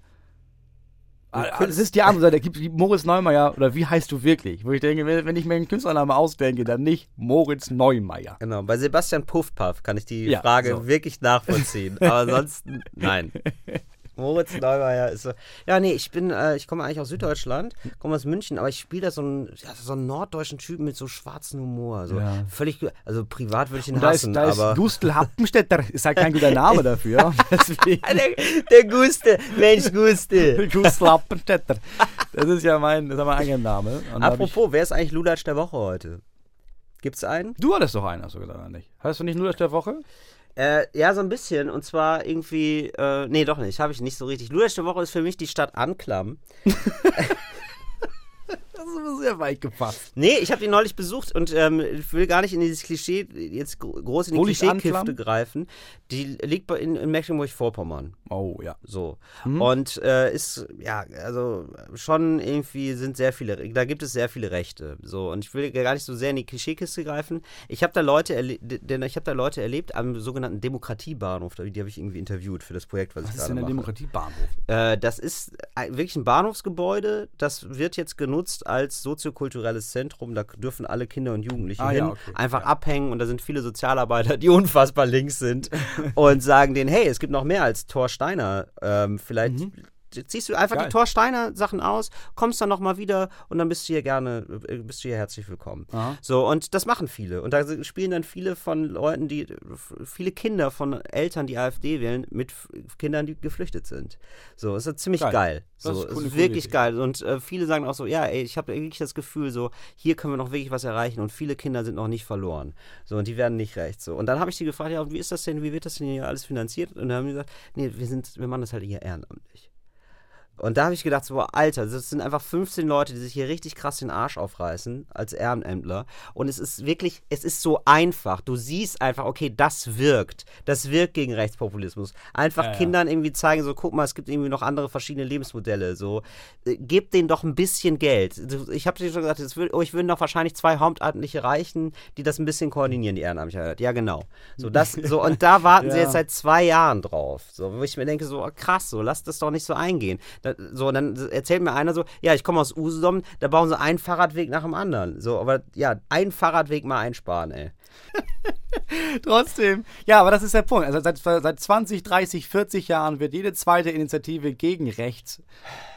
[SPEAKER 3] Ah, Das ist die andere Seite, da gibt es Moritz Neumeier oder wie heißt du wirklich? Wo ich denke, wenn wenn ich mir einen Künstlernamen ausdenke, dann nicht Moritz Neumeier.
[SPEAKER 2] Genau, bei Sebastian Puffpaff kann ich die
[SPEAKER 3] Ja,
[SPEAKER 2] Frage
[SPEAKER 3] so.
[SPEAKER 2] wirklich nachvollziehen. aber ansonsten, nein. Moritz Neumeier ist so. Ja, nee, ich bin, äh, ich komme eigentlich aus Süddeutschland, komme aus München, aber ich spiele da so einen, ja, so einen norddeutschen Typen mit so schwarzem Humor. So
[SPEAKER 3] Ja.
[SPEAKER 2] völlig, also privat würde ich ihn
[SPEAKER 3] Und da ist,
[SPEAKER 2] hassen,
[SPEAKER 3] da ist
[SPEAKER 2] aber.
[SPEAKER 3] Gustl Happenstädter, ist halt kein guter Name dafür.
[SPEAKER 2] Der, der Guste, Mensch Guste.
[SPEAKER 3] Gustl Happenstädter. Das ist ja mein, das ist mein eigener Name. Und da hab ich,
[SPEAKER 2] Apropos, wer ist eigentlich Lulatsch der Woche heute? Gibt's einen?
[SPEAKER 3] du hattest doch einen, hast du gesagt, oder nicht? Hast du nicht das der Woche?
[SPEAKER 2] Äh, ja, so ein bisschen. Und zwar irgendwie, äh, nee, doch nicht, habe ich nicht so richtig. Lulatsch Woche ist für mich die Stadt Anklam.
[SPEAKER 3] Das ist aber sehr weit gefasst.
[SPEAKER 2] Nee, ich habe die neulich besucht und ähm, ich will gar nicht in dieses Klischee, jetzt gro- groß in die
[SPEAKER 3] Anklam?
[SPEAKER 2] greifen. Die liegt in, in Mecklenburg-Vorpommern.
[SPEAKER 3] Oh, ja.
[SPEAKER 2] So.
[SPEAKER 3] Mhm.
[SPEAKER 2] Und äh, ist, ja, also schon irgendwie sind sehr viele, da gibt es sehr viele Rechte. So. Und ich will gar nicht so sehr in die Klischeekiste greifen. Ich habe da Leute erlebt, denn ich habe da Leute erlebt am sogenannten Demokratiebahnhof, die habe ich irgendwie interviewt für das Projekt, was,
[SPEAKER 3] Was
[SPEAKER 2] ich
[SPEAKER 3] ist
[SPEAKER 2] gerade
[SPEAKER 3] denn der
[SPEAKER 2] mache.
[SPEAKER 3] Demokratiebahnhof?
[SPEAKER 2] Äh, das ist ein- wirklich ein Bahnhofsgebäude. Das wird jetzt genutzt als soziokulturelles Zentrum. Da dürfen alle Kinder und Jugendliche
[SPEAKER 3] Ah,
[SPEAKER 2] hin,
[SPEAKER 3] ja, okay.
[SPEAKER 2] einfach abhängen. Und da sind viele Sozialarbeiter, die unfassbar links sind und sagen denen, hey, es gibt noch mehr als Thor Steiner. Ähm, vielleicht ziehst du einfach.
[SPEAKER 3] Geil.
[SPEAKER 2] die Thor Steiner Sachen aus, kommst dann nochmal wieder und dann bist du hier gerne, äh, bist du hier herzlich willkommen.
[SPEAKER 3] Aha.
[SPEAKER 2] So, und das machen viele. Und da spielen dann viele von Leuten, die, viele Kinder von Eltern, die AfD wählen, mit Kindern, die geflüchtet sind. So, ist das ziemlich
[SPEAKER 3] Geil.
[SPEAKER 2] geil.
[SPEAKER 3] Das
[SPEAKER 2] So,
[SPEAKER 3] ist
[SPEAKER 2] ist
[SPEAKER 3] coole
[SPEAKER 2] wirklich
[SPEAKER 3] Idee.
[SPEAKER 2] geil. Und äh, viele sagen auch so, ja, ey, ich habe wirklich das Gefühl, so, hier können wir noch wirklich was erreichen und viele Kinder sind noch nicht verloren. So, und die werden nicht recht. So. Und dann habe ich die gefragt, ja, wie ist das denn, wie wird das denn hier alles finanziert? Und dann haben die gesagt, nee, wir sind, wir machen das halt hier ehrenamtlich. Und da habe ich gedacht, so, Alter, das sind einfach 15 Leute, die sich hier richtig krass den Arsch aufreißen als Ehrenämtler. Und es ist wirklich, es ist so einfach. Du siehst einfach, okay, das wirkt. Das wirkt gegen Rechtspopulismus. Einfach
[SPEAKER 3] Ja, ja.
[SPEAKER 2] Kindern irgendwie zeigen, so, guck mal, es gibt irgendwie noch andere verschiedene Lebensmodelle. So, äh, gebt denen doch ein bisschen Geld. Ich habe dir schon gesagt, es würd, oh, ich würden doch wahrscheinlich zwei Hauptamtliche reichen, die das ein bisschen koordinieren, die Ehrenamtlichkeit. Ja, genau. So, das, so, und da warten sie
[SPEAKER 3] Ja.
[SPEAKER 2] jetzt seit zwei Jahren drauf. So, wo ich mir denke, so, krass, so, lass das doch nicht so eingehen. So, dann erzählt mir einer so, ja, ich komme aus Usedom, da bauen sie einen Fahrradweg nach dem anderen. So, aber ja, einen Fahrradweg mal einsparen, ey.
[SPEAKER 3] Trotzdem. Ja, aber das ist der Punkt. Also seit, seit 20, 30, 40 Jahren wird jede zweite Initiative gegen rechts,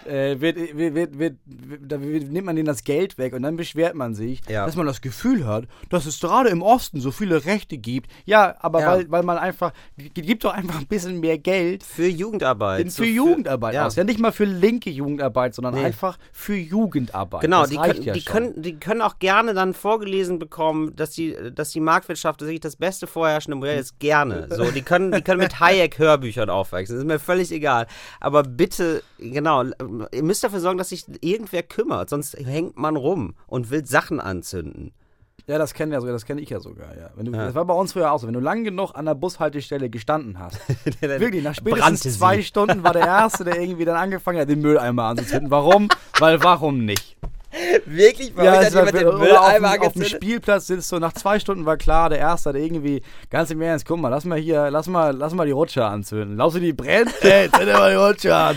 [SPEAKER 3] äh, wird, wird, wird, wird, da nimmt man denen das Geld weg und dann beschwert man sich,
[SPEAKER 2] Ja.
[SPEAKER 3] dass man das Gefühl hat, dass es gerade im Osten so viele Rechte gibt. Ja, aber
[SPEAKER 2] Ja.
[SPEAKER 3] Weil, weil man einfach, gibt doch einfach ein bisschen mehr Geld
[SPEAKER 2] Für Jugendarbeit.
[SPEAKER 3] für
[SPEAKER 2] so
[SPEAKER 3] Jugendarbeit
[SPEAKER 2] ja.
[SPEAKER 3] aus. Ja, nicht mal für linke Jugendarbeit, sondern
[SPEAKER 2] Nee.
[SPEAKER 3] einfach für Jugendarbeit.
[SPEAKER 2] Genau,
[SPEAKER 3] das
[SPEAKER 2] die, können,
[SPEAKER 3] ja
[SPEAKER 2] die, können, die können auch gerne dann vorgelesen bekommen, dass die, dass die Marktwirtschaft wirklich das beste vorherrschende Modell ist. Gerne. So, die können, die können mit Hayek-Hörbüchern aufwachsen. Das ist mir völlig egal. Aber bitte, genau, ihr müsst dafür sorgen, dass sich irgendwer kümmert. Sonst hängt man rum und will Sachen anzünden.
[SPEAKER 3] Ja, das kenne ja sogar, das kenne ich ja sogar, ja. Du,
[SPEAKER 2] Ja.
[SPEAKER 3] Das war bei uns früher auch so. Wenn du lang genug an der Bushaltestelle gestanden hast, wirklich, nach spätestens zwei Stunden war der Erste, der irgendwie dann angefangen hat, den Mülleimer anzuzünden. Warum? Weil warum nicht?
[SPEAKER 2] Wirklich? Bei euch hat den
[SPEAKER 3] auf,
[SPEAKER 2] Mülleimer
[SPEAKER 3] dem, auf dem? Spielplatz sitzt du, nach zwei Stunden war klar, der Erste hat irgendwie, ganz im Ernst, guck mal, lass mal hier, lass mal, lass mal die Rutsche anzünden. Glaubst du, die brennt? Ey, zünd mal die Rutsche an.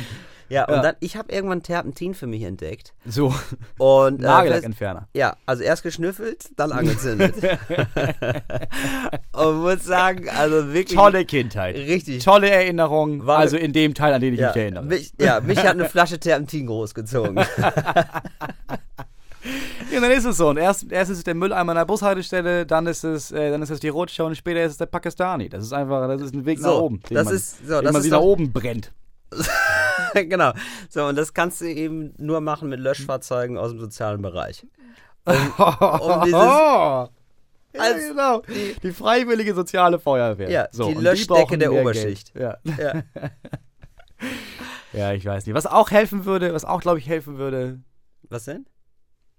[SPEAKER 2] Ja, und
[SPEAKER 3] Ja.
[SPEAKER 2] dann, ich habe irgendwann Terpentin für mich entdeckt.
[SPEAKER 3] So,
[SPEAKER 2] Und, äh,
[SPEAKER 3] Nagellackentferner.
[SPEAKER 2] Ja, also erst geschnüffelt, dann angezündet. und muss sagen, also wirklich.
[SPEAKER 3] Tolle Kindheit.
[SPEAKER 2] Richtig.
[SPEAKER 3] Tolle Erinnerung,
[SPEAKER 2] War-
[SPEAKER 3] also in dem Teil, an den ich
[SPEAKER 2] Ja,
[SPEAKER 3] mich erinnere.
[SPEAKER 2] mich, ja, mich hat eine Flasche Terpentin großgezogen.
[SPEAKER 3] Ja, dann ist es so. Und erst, erst ist es der Mülleimer an der Bushaltestelle, dann ist es, äh, dann ist es die Rutsche und später ist es der Pakistani. Das ist einfach, das ist ein Weg nach
[SPEAKER 2] So,
[SPEAKER 3] oben. Den
[SPEAKER 2] das
[SPEAKER 3] man,
[SPEAKER 2] ist- so, das
[SPEAKER 3] man
[SPEAKER 2] ist
[SPEAKER 3] sich nach oben brennt.
[SPEAKER 2] genau. So, und das kannst du eben nur machen mit Löschfahrzeugen aus dem sozialen Bereich. um dieses-
[SPEAKER 3] ja,
[SPEAKER 2] Als-
[SPEAKER 3] genau. Die, freiwillige soziale Feuerwehr.
[SPEAKER 2] Ja,
[SPEAKER 3] so,
[SPEAKER 2] die Löschdecke der Oberschicht.
[SPEAKER 3] Ja.
[SPEAKER 2] Ja.
[SPEAKER 3] ja, ich weiß nicht. Was auch helfen würde, was auch, glaube ich, helfen würde,
[SPEAKER 2] Was denn?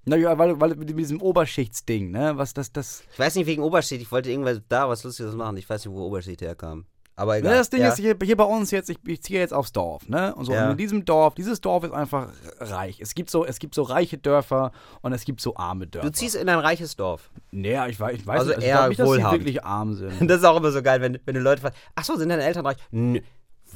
[SPEAKER 3] Naja, weil, weil mit diesem Oberschichtsding, ne? Was das, das.
[SPEAKER 2] Ich weiß nicht wegen Oberschicht, ich wollte irgendwas da was Lustiges machen. Ich weiß nicht, wo Oberschicht herkam. Aber
[SPEAKER 3] Ne,
[SPEAKER 2] egal.
[SPEAKER 3] das Ding
[SPEAKER 2] ja.
[SPEAKER 3] ist hier, hier bei uns jetzt, ich, ich ziehe jetzt aufs Dorf, ne? Und so,
[SPEAKER 2] Ja.
[SPEAKER 3] und in diesem Dorf, dieses Dorf ist einfach reich. Es gibt so, es gibt so reiche Dörfer und es gibt so arme Dörfer.
[SPEAKER 2] Du ziehst in ein reiches Dorf.
[SPEAKER 3] Naja, ich weiß, ich weiß
[SPEAKER 2] Also
[SPEAKER 3] nicht, ich
[SPEAKER 2] eher
[SPEAKER 3] glaub nicht, dass
[SPEAKER 2] wohlhabend.
[SPEAKER 3] wirklich arm sind.
[SPEAKER 2] Das ist auch immer so geil, wenn, wenn du Leute fragst, ach so, sind deine Eltern reich? Nö,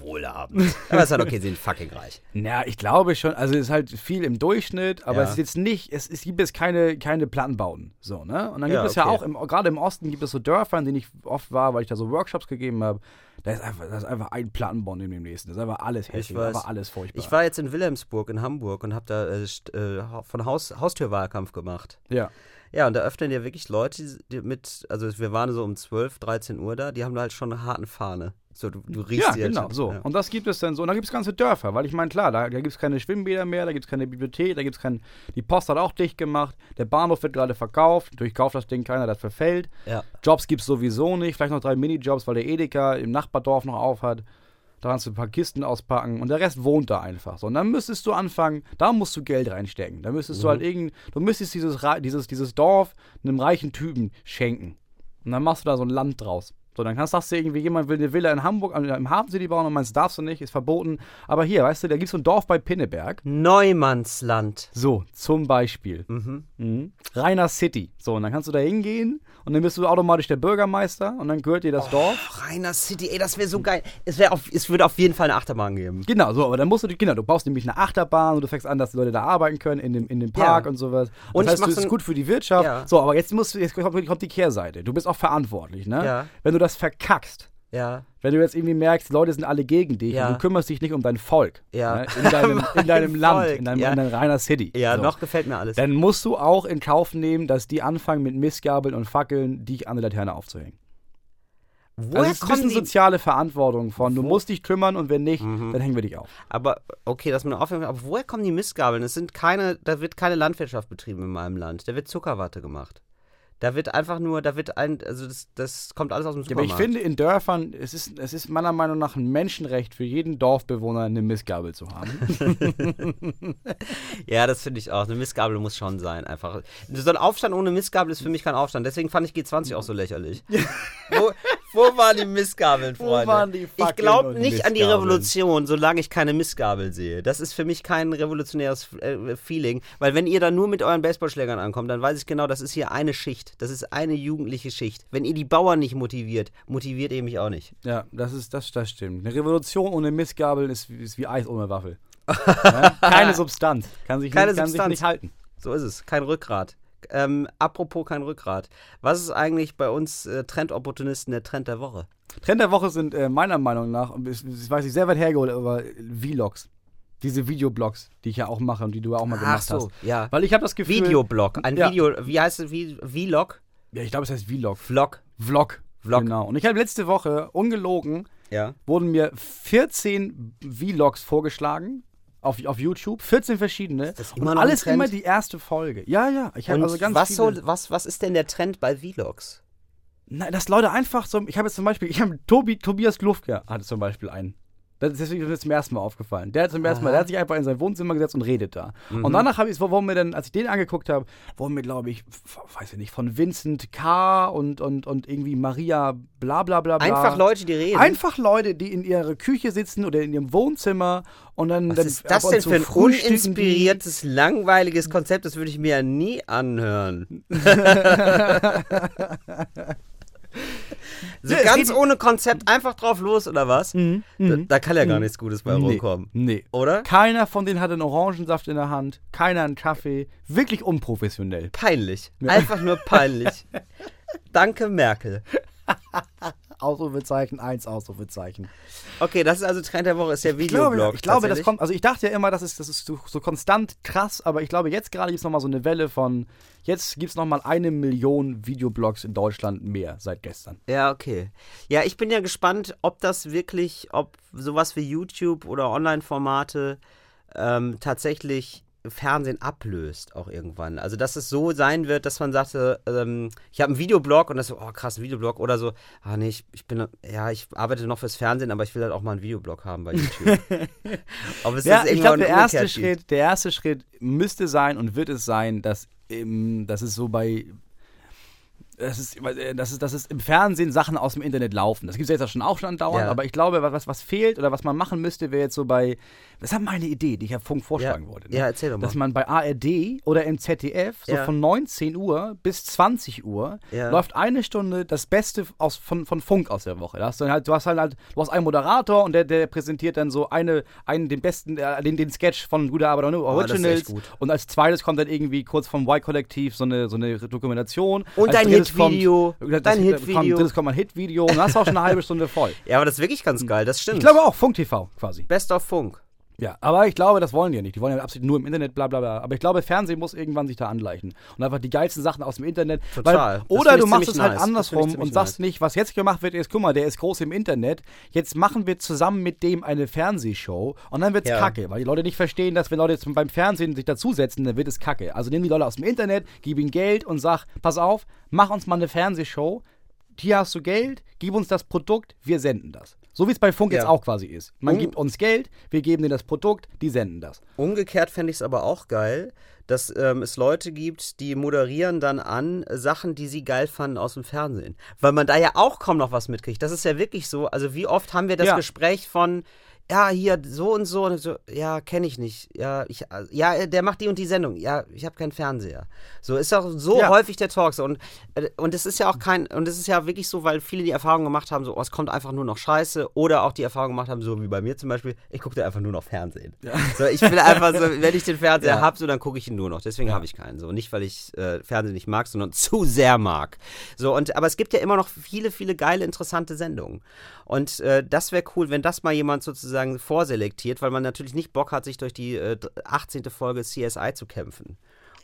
[SPEAKER 2] wohlhabend. Aber es ist halt okay, sie sind fucking reich.
[SPEAKER 3] Ja, ich glaube schon, also es ist halt viel im Durchschnitt, aber
[SPEAKER 2] Ja.
[SPEAKER 3] es ist jetzt nicht, es, es gibt jetzt keine, keine Plattenbauten, so, ne? Und dann gibt
[SPEAKER 2] Ja,
[SPEAKER 3] es ja
[SPEAKER 2] okay.
[SPEAKER 3] auch, im, gerade im Osten gibt es so Dörfer, in denen ich oft war, weil ich da so Workshops gegeben habe, da ist einfach, da ist einfach ein Plattenbau neben dem nächsten, das ist einfach alles hässlich, aber alles furchtbar.
[SPEAKER 2] Ich war jetzt in Wilhelmsburg in Hamburg und habe da äh, äh, von Haus, Haustürwahlkampf gemacht.
[SPEAKER 3] ja.
[SPEAKER 2] Ja, und da öffnen ja wirklich Leute die mit, also wir waren so um 12, 13 Uhr da, die haben da halt schon eine harten Fahne. So, du, du riechst
[SPEAKER 3] Ja,
[SPEAKER 2] halt
[SPEAKER 3] genau, so.
[SPEAKER 2] Ja.
[SPEAKER 3] Und das gibt es dann so. Und da gibt es ganze Dörfer, weil ich meine, klar, da, da gibt es keine Schwimmbäder mehr, da gibt es keine Bibliothek, da gibt es kein. Die Post hat auch dicht gemacht, der Bahnhof wird gerade verkauft, durchkauft das Ding keiner, das verfällt.
[SPEAKER 2] Ja.
[SPEAKER 3] Jobs gibt es sowieso nicht, vielleicht noch drei Minijobs, weil der Edeka im Nachbardorf noch auf hat. Da kannst du ein paar Kisten auspacken und der Rest wohnt da einfach. So, und dann müsstest du anfangen, da musst du Geld reinstecken. Da müsstest du halt irgend, du müsstest dieses, dieses, dieses Dorf einem reichen Typen schenken. Und dann machst du da so ein Land draus. So, dann kannst, sagst du irgendwie, jemand will eine Villa in Hamburg, äh, im Hafen City bauen und meinst, darfst du nicht, ist verboten. Aber hier, weißt du, da gibt es so ein Dorf bei Pinneberg.
[SPEAKER 2] Neumannsland.
[SPEAKER 3] So, zum Beispiel. Mhm. Rainer City. So, und dann kannst du da hingehen und dann bist du automatisch der Bürgermeister und dann gehört dir das Dorf.
[SPEAKER 2] Rainer City, ey, das wäre so geil. Es, wär auf, es würde auf jeden Fall eine Achterbahn geben.
[SPEAKER 3] Genau, so, aber dann musst du, genau, du baust nämlich eine Achterbahn und du fängst an, dass die Leute da arbeiten können in dem, in dem Park
[SPEAKER 2] Ja.
[SPEAKER 3] und sowas.
[SPEAKER 2] Und
[SPEAKER 3] das
[SPEAKER 2] ich
[SPEAKER 3] heißt, das ist gut für die Wirtschaft.
[SPEAKER 2] Ja.
[SPEAKER 3] So, aber jetzt, musst jetzt kommt, kommt die Kehrseite. Du bist auch verantwortlich, ne?
[SPEAKER 2] Ja.
[SPEAKER 3] Wenn du das verkackst,
[SPEAKER 2] Ja.
[SPEAKER 3] wenn du jetzt irgendwie merkst, Leute sind alle gegen dich
[SPEAKER 2] Ja.
[SPEAKER 3] und du kümmerst dich nicht um dein Volk.
[SPEAKER 2] Ja.
[SPEAKER 3] Ne? In deinem, in deinem
[SPEAKER 2] Dein
[SPEAKER 3] Land, in deinem, in deinem Rainer City.
[SPEAKER 2] Ja,
[SPEAKER 3] so.
[SPEAKER 2] noch gefällt mir alles.
[SPEAKER 3] Dann musst du auch in Kauf nehmen, dass die anfangen mit Mistgabeln und Fackeln dich an der Laterne aufzuhängen.
[SPEAKER 2] Woher
[SPEAKER 3] Also es ist ein soziale Verantwortung von, du musst dich kümmern und wenn nicht,
[SPEAKER 2] Mhm.
[SPEAKER 3] dann hängen wir dich auf.
[SPEAKER 2] Aber okay, dass man aufhört, aber woher kommen die Mistgabeln? Es sind keine, da wird keine Landwirtschaft betrieben in meinem Land. Da wird Zuckerwatte gemacht. Da wird einfach nur, da wird ein, also das, das kommt alles aus dem
[SPEAKER 3] Ja, aber
[SPEAKER 2] Supermarkt.
[SPEAKER 3] ich finde, in Dörfern, es ist, es ist meiner Meinung nach ein Menschenrecht für jeden Dorfbewohner, eine Mistgabel zu haben.
[SPEAKER 2] Ja, das finde ich auch. Eine Mistgabel muss schon sein, einfach. So ein Aufstand ohne Mistgabel ist für mich kein Aufstand. Deswegen fand ich G20 auch so lächerlich. wo, wo waren die Mistgabeln,
[SPEAKER 3] Wo
[SPEAKER 2] Freunde?
[SPEAKER 3] waren die
[SPEAKER 2] ich glaube nicht an die? Revolution, solange ich keine Mistgabel sehe. Das ist für mich kein revolutionäres äh, Feeling. Weil wenn ihr da nur mit euren Baseballschlägern ankommt, dann weiß ich genau, das ist hier eine Schicht. Das ist eine jugendliche Schicht. Wenn ihr die Bauern nicht motiviert, motiviert ihr mich auch nicht.
[SPEAKER 3] ja, das ist, das, das stimmt. Eine Revolution ohne Mistgabeln ist, ist wie Eis ohne Waffel. ja? Keine Substanz. Kann sich,
[SPEAKER 2] Keine
[SPEAKER 3] nicht, kann sich nicht halten.
[SPEAKER 2] So ist es. Kein Rückgrat. Ähm, apropos kein Rückgrat. Was ist eigentlich bei uns äh, Trendopportunisten der Trend der Woche?
[SPEAKER 3] Trend der Woche sind äh, meiner Meinung nach, und das, das weiß ich sehr weit hergeholt, aber Vlogs. Diese Videoblogs, die ich ja auch mache und die du ja auch mal gemacht hast.
[SPEAKER 2] ja.
[SPEAKER 3] Weil ich habe das Gefühl.
[SPEAKER 2] Videoblog. Ein
[SPEAKER 3] Ja.
[SPEAKER 2] Video, wie heißt es? Wie, Vlog?
[SPEAKER 3] Ja, ich glaube, es heißt Vlog.
[SPEAKER 2] Vlog.
[SPEAKER 3] Vlog.
[SPEAKER 2] Vlog.
[SPEAKER 3] Genau. Und ich habe letzte Woche, ungelogen,
[SPEAKER 2] Ja.
[SPEAKER 3] wurden mir 14 Vlogs vorgeschlagen. Auf, auf YouTube, 14 verschiedene.
[SPEAKER 2] das
[SPEAKER 3] und
[SPEAKER 2] immer ein
[SPEAKER 3] alles immer die erste Folge. Ja, ja. Ich habe
[SPEAKER 2] Und
[SPEAKER 3] also ganz
[SPEAKER 2] was,
[SPEAKER 3] viele.
[SPEAKER 2] so, was, was ist denn der Trend bei Vlogs?
[SPEAKER 3] Nein, dass Leute einfach so. Ich habe jetzt zum Beispiel, ich habe Tobi, Tobias Glufke hatte zum Beispiel einen. Das ist deswegen mir zum ersten Mal aufgefallen. Der hat zum ersten Mal, der hat sich einfach in sein Wohnzimmer gesetzt und redet da.
[SPEAKER 2] Mhm.
[SPEAKER 3] Und danach habe ich, wo mir dann, als ich den angeguckt habe, wurden mir, glaube ich, weiß ich nicht, von Vincent K. und, und, und irgendwie Maria bla bla bla bla.
[SPEAKER 2] Einfach Leute, die reden.
[SPEAKER 3] Einfach Leute, die in ihrer Küche sitzen oder in ihrem Wohnzimmer und dann.
[SPEAKER 2] was
[SPEAKER 3] dann
[SPEAKER 2] ist das denn für ein uninspiriertes, langweiliges Konzept? Das würde ich mir ja nie anhören. so
[SPEAKER 3] Ja,
[SPEAKER 2] ganz ohne Konzept, einfach drauf los, oder was? Da, da kann ja gar nichts Gutes bei
[SPEAKER 3] Mhm, Nee,
[SPEAKER 2] rumkommen.
[SPEAKER 3] nee.
[SPEAKER 2] Oder?
[SPEAKER 3] Keiner von denen hatte einen Orangensaft in der Hand, keiner einen Kaffee. Wirklich unprofessionell.
[SPEAKER 2] Peinlich. Einfach nur peinlich. Danke, Merkel.
[SPEAKER 3] Ausrufezeichen, eins Ausrufezeichen.
[SPEAKER 2] Okay, das ist also Trend der Woche, ist der
[SPEAKER 3] Ich glaube,
[SPEAKER 2] Videoblog.
[SPEAKER 3] ich glaube das kommt, also ich dachte ja immer, das ist, das ist so, so konstant krass, aber ich glaube, jetzt gerade gibt es nochmal so eine Welle von, jetzt gibt es nochmal eine Million Videoblogs in Deutschland mehr seit gestern.
[SPEAKER 2] Ja, okay. Ja, ich bin ja gespannt, ob das wirklich, ob sowas wie YouTube oder Online-Formate ähm, tatsächlich Fernsehen ablöst auch irgendwann. Also dass es so sein wird, dass man sagte, ähm, ich habe einen Videoblog und das so, oh krass, ein Videoblog oder so, ah nee, ich, ich bin, ja, ich arbeite noch fürs Fernsehen, aber ich will halt auch mal einen Videoblog haben bei YouTube. Ob es
[SPEAKER 3] Ja,
[SPEAKER 2] das
[SPEAKER 3] ich glaube, der erste. Schritt, der erste Schritt müsste sein und wird es sein, dass ähm, das ist so bei das ist, äh, das, ist, das ist im Fernsehen Sachen aus dem Internet laufen. Das gibt es jetzt schon auch schon andauernd,
[SPEAKER 2] Ja.
[SPEAKER 3] aber ich glaube, was, was fehlt oder was man machen müsste, wäre jetzt so bei. Das ist meine Idee, die ich Herr Funk vorschlagen
[SPEAKER 2] Ja.
[SPEAKER 3] wollte. Ne?
[SPEAKER 2] Ja, erzähl doch mal.
[SPEAKER 3] Dass man bei ARD oder im ZDF so
[SPEAKER 2] Ja.
[SPEAKER 3] von 19 Uhr bis 20 Uhr
[SPEAKER 2] Ja.
[SPEAKER 3] läuft eine Stunde das Beste aus, von, von Funk aus der Woche. Da hast du, halt, du hast halt, du hast einen Moderator und der, der präsentiert dann so eine, einen, den besten, äh, den, den Sketch von
[SPEAKER 2] Oh, das ist
[SPEAKER 3] Originals. und als zweites kommt dann irgendwie kurz vom Y-Kollektiv so eine, so eine Dokumentation.
[SPEAKER 2] Und
[SPEAKER 3] als
[SPEAKER 2] dein
[SPEAKER 3] kommt-
[SPEAKER 2] Hitvideo.
[SPEAKER 3] das-
[SPEAKER 2] Dein
[SPEAKER 3] das-
[SPEAKER 2] Hitvideo.
[SPEAKER 3] Drittes kommt ein Hitvideo und dann hast du auch schon eine halbe Stunde voll.
[SPEAKER 2] Ja, aber das ist wirklich ganz geil, das stimmt.
[SPEAKER 3] Ich glaube auch Funk TV quasi.
[SPEAKER 2] Best of Funk.
[SPEAKER 3] Ja, aber ich glaube, das wollen die ja nicht. Die wollen ja absolut nur im Internet, bla bla bla. Aber ich glaube, Fernsehen muss irgendwann sich da angleichen. Und einfach die geilsten Sachen aus dem Internet.
[SPEAKER 2] Total. Das
[SPEAKER 3] oder du machst es halt
[SPEAKER 2] nice. Ich
[SPEAKER 3] andersrum und sagst
[SPEAKER 2] nice.
[SPEAKER 3] nicht, was jetzt gemacht wird, ist, guck mal, der ist groß im Internet. Jetzt machen wir zusammen mit dem eine Fernsehshow und dann wird's
[SPEAKER 2] Ja.
[SPEAKER 3] kacke, weil die Leute nicht verstehen, dass wenn Leute jetzt beim Fernsehen sich dazusetzen, dann wird es kacke. Also nimm die Leute aus dem Internet, gib ihnen Geld und sag, pass auf, mach uns mal eine Fernsehshow. Hier hast du Geld, gib uns das Produkt, wir senden das. So wie es bei Funk
[SPEAKER 2] Ja.
[SPEAKER 3] jetzt auch quasi ist. Man
[SPEAKER 2] Um-
[SPEAKER 3] gibt uns Geld, wir geben dir das Produkt, die senden das.
[SPEAKER 2] Umgekehrt fände ich es aber auch geil, dass ähm, es Leute gibt, die moderieren dann an Sachen, die sie geil fanden aus dem Fernsehen. Weil man da ja auch kaum noch was mitkriegt. Das ist ja wirklich so. Also wie oft haben wir das
[SPEAKER 3] Ja.
[SPEAKER 2] Gespräch von, ja, hier so und so und so, ja, kenne ich nicht. Ja, ich, ja, der macht die und die Sendung. Ja, ich habe keinen Fernseher. So ist auch so
[SPEAKER 3] Ja.
[SPEAKER 2] häufig der Talk so. Und, äh, und es ist ja auch kein, und es ist ja wirklich so, weil viele die Erfahrung gemacht haben, so, oh, es kommt einfach nur noch Scheiße. Oder auch die Erfahrung gemacht haben, so wie bei mir zum Beispiel, ich gucke einfach nur noch Fernsehen. So, ich will einfach so, wenn ich den Fernseher
[SPEAKER 3] Ja.
[SPEAKER 2] habe, so, dann gucke ich ihn nur noch. Deswegen habe ich keinen. So, nicht, weil ich äh, Fernsehen nicht mag, sondern zu sehr mag. So, und, aber es gibt ja immer noch viele, viele geile, interessante Sendungen. Und äh, das wäre cool, wenn das mal jemand sozusagen vorselektiert, weil man natürlich nicht Bock hat, sich durch die äh, 18. Folge CSI zu kämpfen.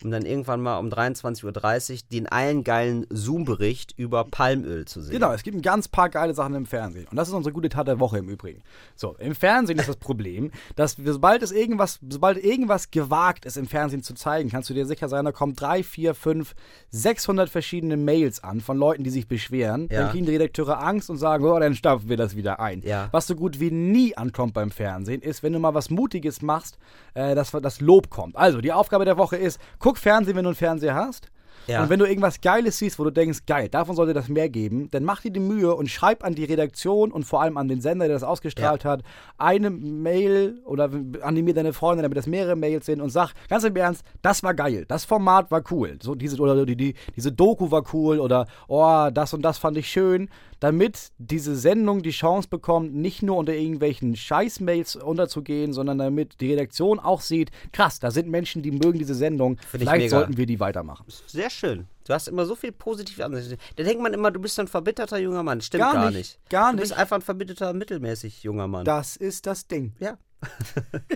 [SPEAKER 2] Um dann irgendwann mal um 23.30 Uhr den allen geilen Zoom-Bericht über Palmöl zu sehen.
[SPEAKER 3] Genau, es gibt ein ganz paar geile Sachen im Fernsehen. Und das ist unsere gute Tat der Woche im Übrigen. So, im Fernsehen ist das Problem, dass wir, sobald es irgendwas, sobald irgendwas gewagt ist im Fernsehen zu zeigen, kannst du dir sicher sein, da kommen drei, vier, fünf, 600 verschiedene Mails an von Leuten, die sich beschweren.
[SPEAKER 2] Ja.
[SPEAKER 3] Dann kriegen die Redakteure Angst und sagen, oh, dann stampfen wir das wieder ein.
[SPEAKER 2] Ja.
[SPEAKER 3] Was so gut wie nie ankommt beim Fernsehen, ist, wenn du mal was Mutiges machst, äh, dass das Lob kommt. Also, die Aufgabe der Woche ist, guck Fernsehen, wenn du einen Fernseher hast.
[SPEAKER 2] Ja.
[SPEAKER 3] Und wenn du irgendwas Geiles siehst, wo du denkst, geil, davon sollte das mehr geben, dann mach dir die Mühe und schreib an die Redaktion und vor allem an den Sender, der das ausgestrahlt hat, eine Mail oder animier deine Freunde, damit das mehrere Mails sind und sag ganz im Ernst, das war geil, das Format war cool, so diese oder die, die, diese Doku war cool oder oh, das und das fand ich schön, damit diese Sendung die Chance bekommt, nicht nur unter irgendwelchen Scheiß-Mails unterzugehen, sondern damit die Redaktion auch sieht, krass, da sind Menschen, die mögen diese Sendung,
[SPEAKER 2] ich
[SPEAKER 3] vielleicht sollten wir die weitermachen.
[SPEAKER 2] Sehr schön. Du hast immer so viel positive Ansichten. Da denkt man immer, du bist ein verbitterter junger Mann. Stimmt
[SPEAKER 3] Gar
[SPEAKER 2] gar,
[SPEAKER 3] nicht,
[SPEAKER 2] nicht.
[SPEAKER 3] gar
[SPEAKER 2] Du bist
[SPEAKER 3] nicht.
[SPEAKER 2] einfach ein verbitterter, mittelmäßig junger Mann.
[SPEAKER 3] Das ist das Ding.
[SPEAKER 2] Ja.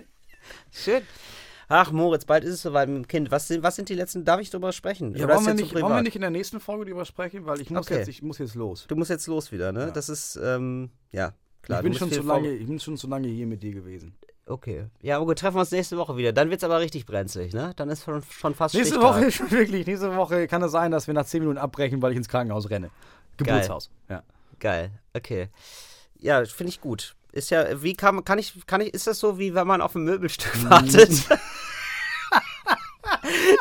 [SPEAKER 2] Schön. Ach, Moritz, bald ist es soweit mit dem Kind. Was sind, was sind die letzten, darf ich drüber sprechen?
[SPEAKER 3] Ja, wollen, wir nicht, wollen wir nicht in der nächsten Folge darüber sprechen? Weil ich muss,
[SPEAKER 2] Okay.
[SPEAKER 3] jetzt, ich muss jetzt los.
[SPEAKER 2] Du musst jetzt los wieder, ne? Das ist, ähm, ja, klar.
[SPEAKER 3] ich, bin schon zu lange, ich bin schon zu lange hier mit dir gewesen.
[SPEAKER 2] Okay. Ja, aber gut, treffen wir uns nächste Woche wieder. Dann wird's aber richtig brenzlig, ne? Dann ist schon, schon fast
[SPEAKER 3] Nächste
[SPEAKER 2] Stichtag.
[SPEAKER 3] Woche, schon wirklich, nächste Woche kann es sein, dass wir nach 10 Minuten abbrechen, weil ich ins Krankenhaus renne. Geburtshaus. Ja.
[SPEAKER 2] Geil, okay. Ja, finde ich gut. Ist ja, wie kann, kann ich, kann ich, ist das so, wie wenn man auf ein Möbelstück
[SPEAKER 3] Mhm.
[SPEAKER 2] wartet?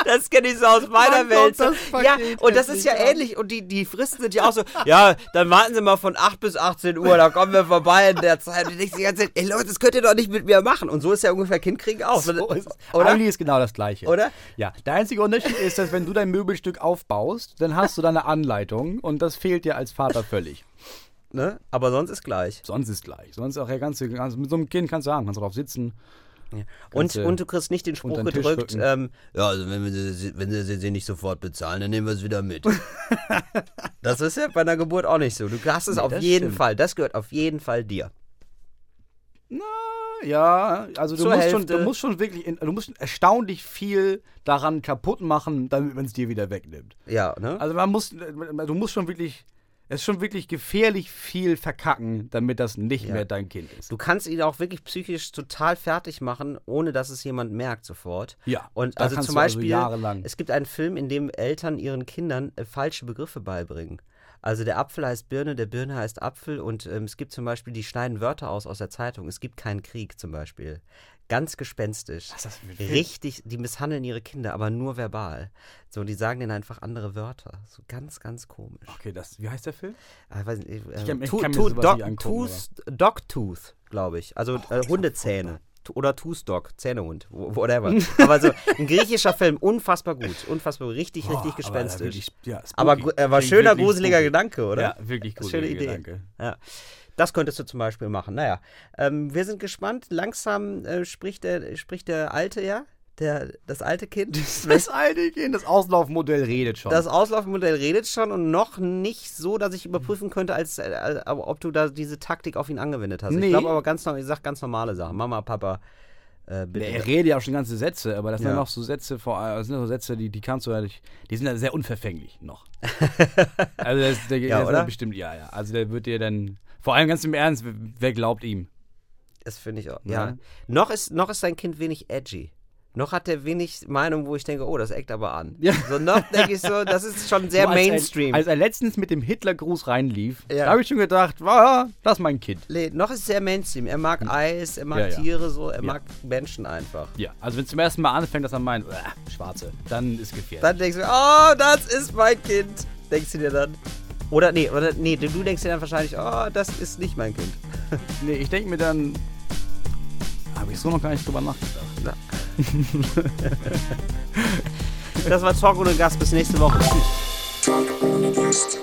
[SPEAKER 2] Das kenne ich so aus meiner
[SPEAKER 3] Mein
[SPEAKER 2] Welt. Ja, und das ist ja ähnlich. Und die, die Fristen sind ja auch so, ja, dann warten Sie mal von 8 bis 18 Uhr, da kommen wir vorbei in der Zeit. Und ich denke die ganze Zeit, ey Leute, das könnt ihr doch nicht mit mir machen. Und so ist ja ungefähr Kindkriegen auch.
[SPEAKER 3] So ist.
[SPEAKER 2] Oder?
[SPEAKER 3] Eigentlich ist genau das Gleiche.
[SPEAKER 2] Oder?
[SPEAKER 3] Ja, der einzige Unterschied ist, dass wenn du dein Möbelstück aufbaust, dann hast du deine Anleitung und das fehlt dir als Vater völlig.
[SPEAKER 2] Ne? Aber sonst ist gleich.
[SPEAKER 3] Sonst ist gleich. Sonst auch ja ganz, ganz mit so einem Kind kannst du sagen, kannst du drauf sitzen.
[SPEAKER 2] Und,
[SPEAKER 3] Kannst du
[SPEAKER 2] und du kriegst nicht den Spruch gedrückt, ähm, ja, also wenn wir, sie, wenn sie sie nicht sofort bezahlen, dann nehmen wir es wieder mit. das ist ja bei einer Geburt auch nicht so. Du hast es
[SPEAKER 3] Nee,
[SPEAKER 2] auf jeden
[SPEAKER 3] stimmt.
[SPEAKER 2] Fall. Das gehört auf jeden Fall dir.
[SPEAKER 3] Ja, also du
[SPEAKER 2] Zur
[SPEAKER 3] musst, schon, du musst schon wirklich, in, du musst erstaunlich viel daran kaputt machen, damit man es dir wieder wegnimmt.
[SPEAKER 2] Ja, ne?
[SPEAKER 3] Also man muss, du musst schon wirklich, es ist schon wirklich gefährlich viel verkacken, damit das nicht
[SPEAKER 2] Ja.
[SPEAKER 3] mehr dein Kind ist.
[SPEAKER 2] Du kannst ihn auch wirklich psychisch total fertig machen, ohne dass es jemand merkt sofort.
[SPEAKER 3] Ja,
[SPEAKER 2] Und also zum
[SPEAKER 3] also
[SPEAKER 2] Beispiel,
[SPEAKER 3] jahrelang-
[SPEAKER 2] es gibt einen Film, in dem Eltern ihren Kindern äh, falsche Begriffe beibringen. Also der Apfel heißt Birne, der Birne heißt Apfel und ähm, es gibt zum Beispiel, die schneiden Wörter aus aus der Zeitung. Es gibt keinen Krieg zum Beispiel. Ganz gespenstisch.
[SPEAKER 3] Was ist das für?
[SPEAKER 2] Richtig, die misshandeln ihre Kinder, aber nur verbal. So, die sagen denen einfach andere Wörter. So ganz, ganz komisch.
[SPEAKER 3] Okay, das, wie heißt der Film?
[SPEAKER 2] Ah, weiß nicht, äh,
[SPEAKER 3] kann- ich
[SPEAKER 2] Tu-
[SPEAKER 3] kann
[SPEAKER 2] Tu- Dog-
[SPEAKER 3] nicht angucken,
[SPEAKER 2] Tooth- Dogtooth, glaube ich. Also äh, Hundezähne. Oder Tooth-Dog, Zähnehund, whatever. aber so ein griechischer Film, unfassbar gut. Unfassbar richtig,
[SPEAKER 3] Boah,
[SPEAKER 2] richtig
[SPEAKER 3] aber
[SPEAKER 2] gespenstisch.
[SPEAKER 3] wirklich, ja.
[SPEAKER 2] Aber, äh,
[SPEAKER 3] Klingt
[SPEAKER 2] schöner, gruseliger
[SPEAKER 3] spooky.
[SPEAKER 2] Gedanke, oder?
[SPEAKER 3] Ja, wirklich gruseliger
[SPEAKER 2] Idee.
[SPEAKER 3] Gedanke.
[SPEAKER 2] Ja. Das könntest du zum Beispiel machen. Naja, ähm, wir sind gespannt. Langsam äh, spricht, der, spricht der Alte, ja? Der, das alte Kind.
[SPEAKER 3] Das alte Kind, das Auslaufmodell redet schon.
[SPEAKER 2] Das Auslaufmodell redet schon und noch nicht so, dass ich überprüfen könnte, als, äh, ob du da diese Taktik auf ihn angewendet hast.
[SPEAKER 3] Nee.
[SPEAKER 2] Ich glaube aber ganz normal, ich sag ganz normale Sachen. Mama, Papa, äh, bitte.
[SPEAKER 3] er redet ja auch schon ganze Sätze, aber das sind
[SPEAKER 2] Ja.
[SPEAKER 3] ja noch so Sätze, vor, das sind ja so Sätze, die, die kannst du ja nicht, die sind ja sehr unverfänglich noch. also das, der,
[SPEAKER 2] Ja,
[SPEAKER 3] ja bestimmt, ja, ja. Also der wird dir dann, vor allem ganz im Ernst, wer glaubt ihm?
[SPEAKER 2] Das finde ich auch.
[SPEAKER 3] Ja.
[SPEAKER 2] Ja. Noch ist, noch ist dein Kind wenig edgy. Noch hat er wenig Meinung, wo ich denke, oh, das eckt aber an.
[SPEAKER 3] Ja.
[SPEAKER 2] So noch denke ich so, das ist schon sehr
[SPEAKER 3] Nur als
[SPEAKER 2] Mainstream.
[SPEAKER 3] Er, als er letztens mit dem Hitlergruß reinlief,
[SPEAKER 2] Ja.
[SPEAKER 3] da habe ich schon gedacht, ah, das ist mein Kind.
[SPEAKER 2] Nee, noch ist es sehr Mainstream. Er mag Eis, er mag
[SPEAKER 3] Ja.
[SPEAKER 2] Tiere so, er mag Menschen einfach.
[SPEAKER 3] Ja, also wenn es zum ersten Mal anfängt, dass er meint, äh, Schwarze, dann ist gefährlich.
[SPEAKER 2] Dann denkst du, oh, das ist mein Kind. Denkst du dir dann. Oder nee, oder nee, du denkst dir dann wahrscheinlich, oh, das ist nicht mein Kind.
[SPEAKER 3] nee, ich denke mir dann, habe ich so noch gar nicht drüber nachgedacht. Na.
[SPEAKER 2] das war Talk ohne Gast. Bis nächste Woche. Tschüss. Talk ohne Gast.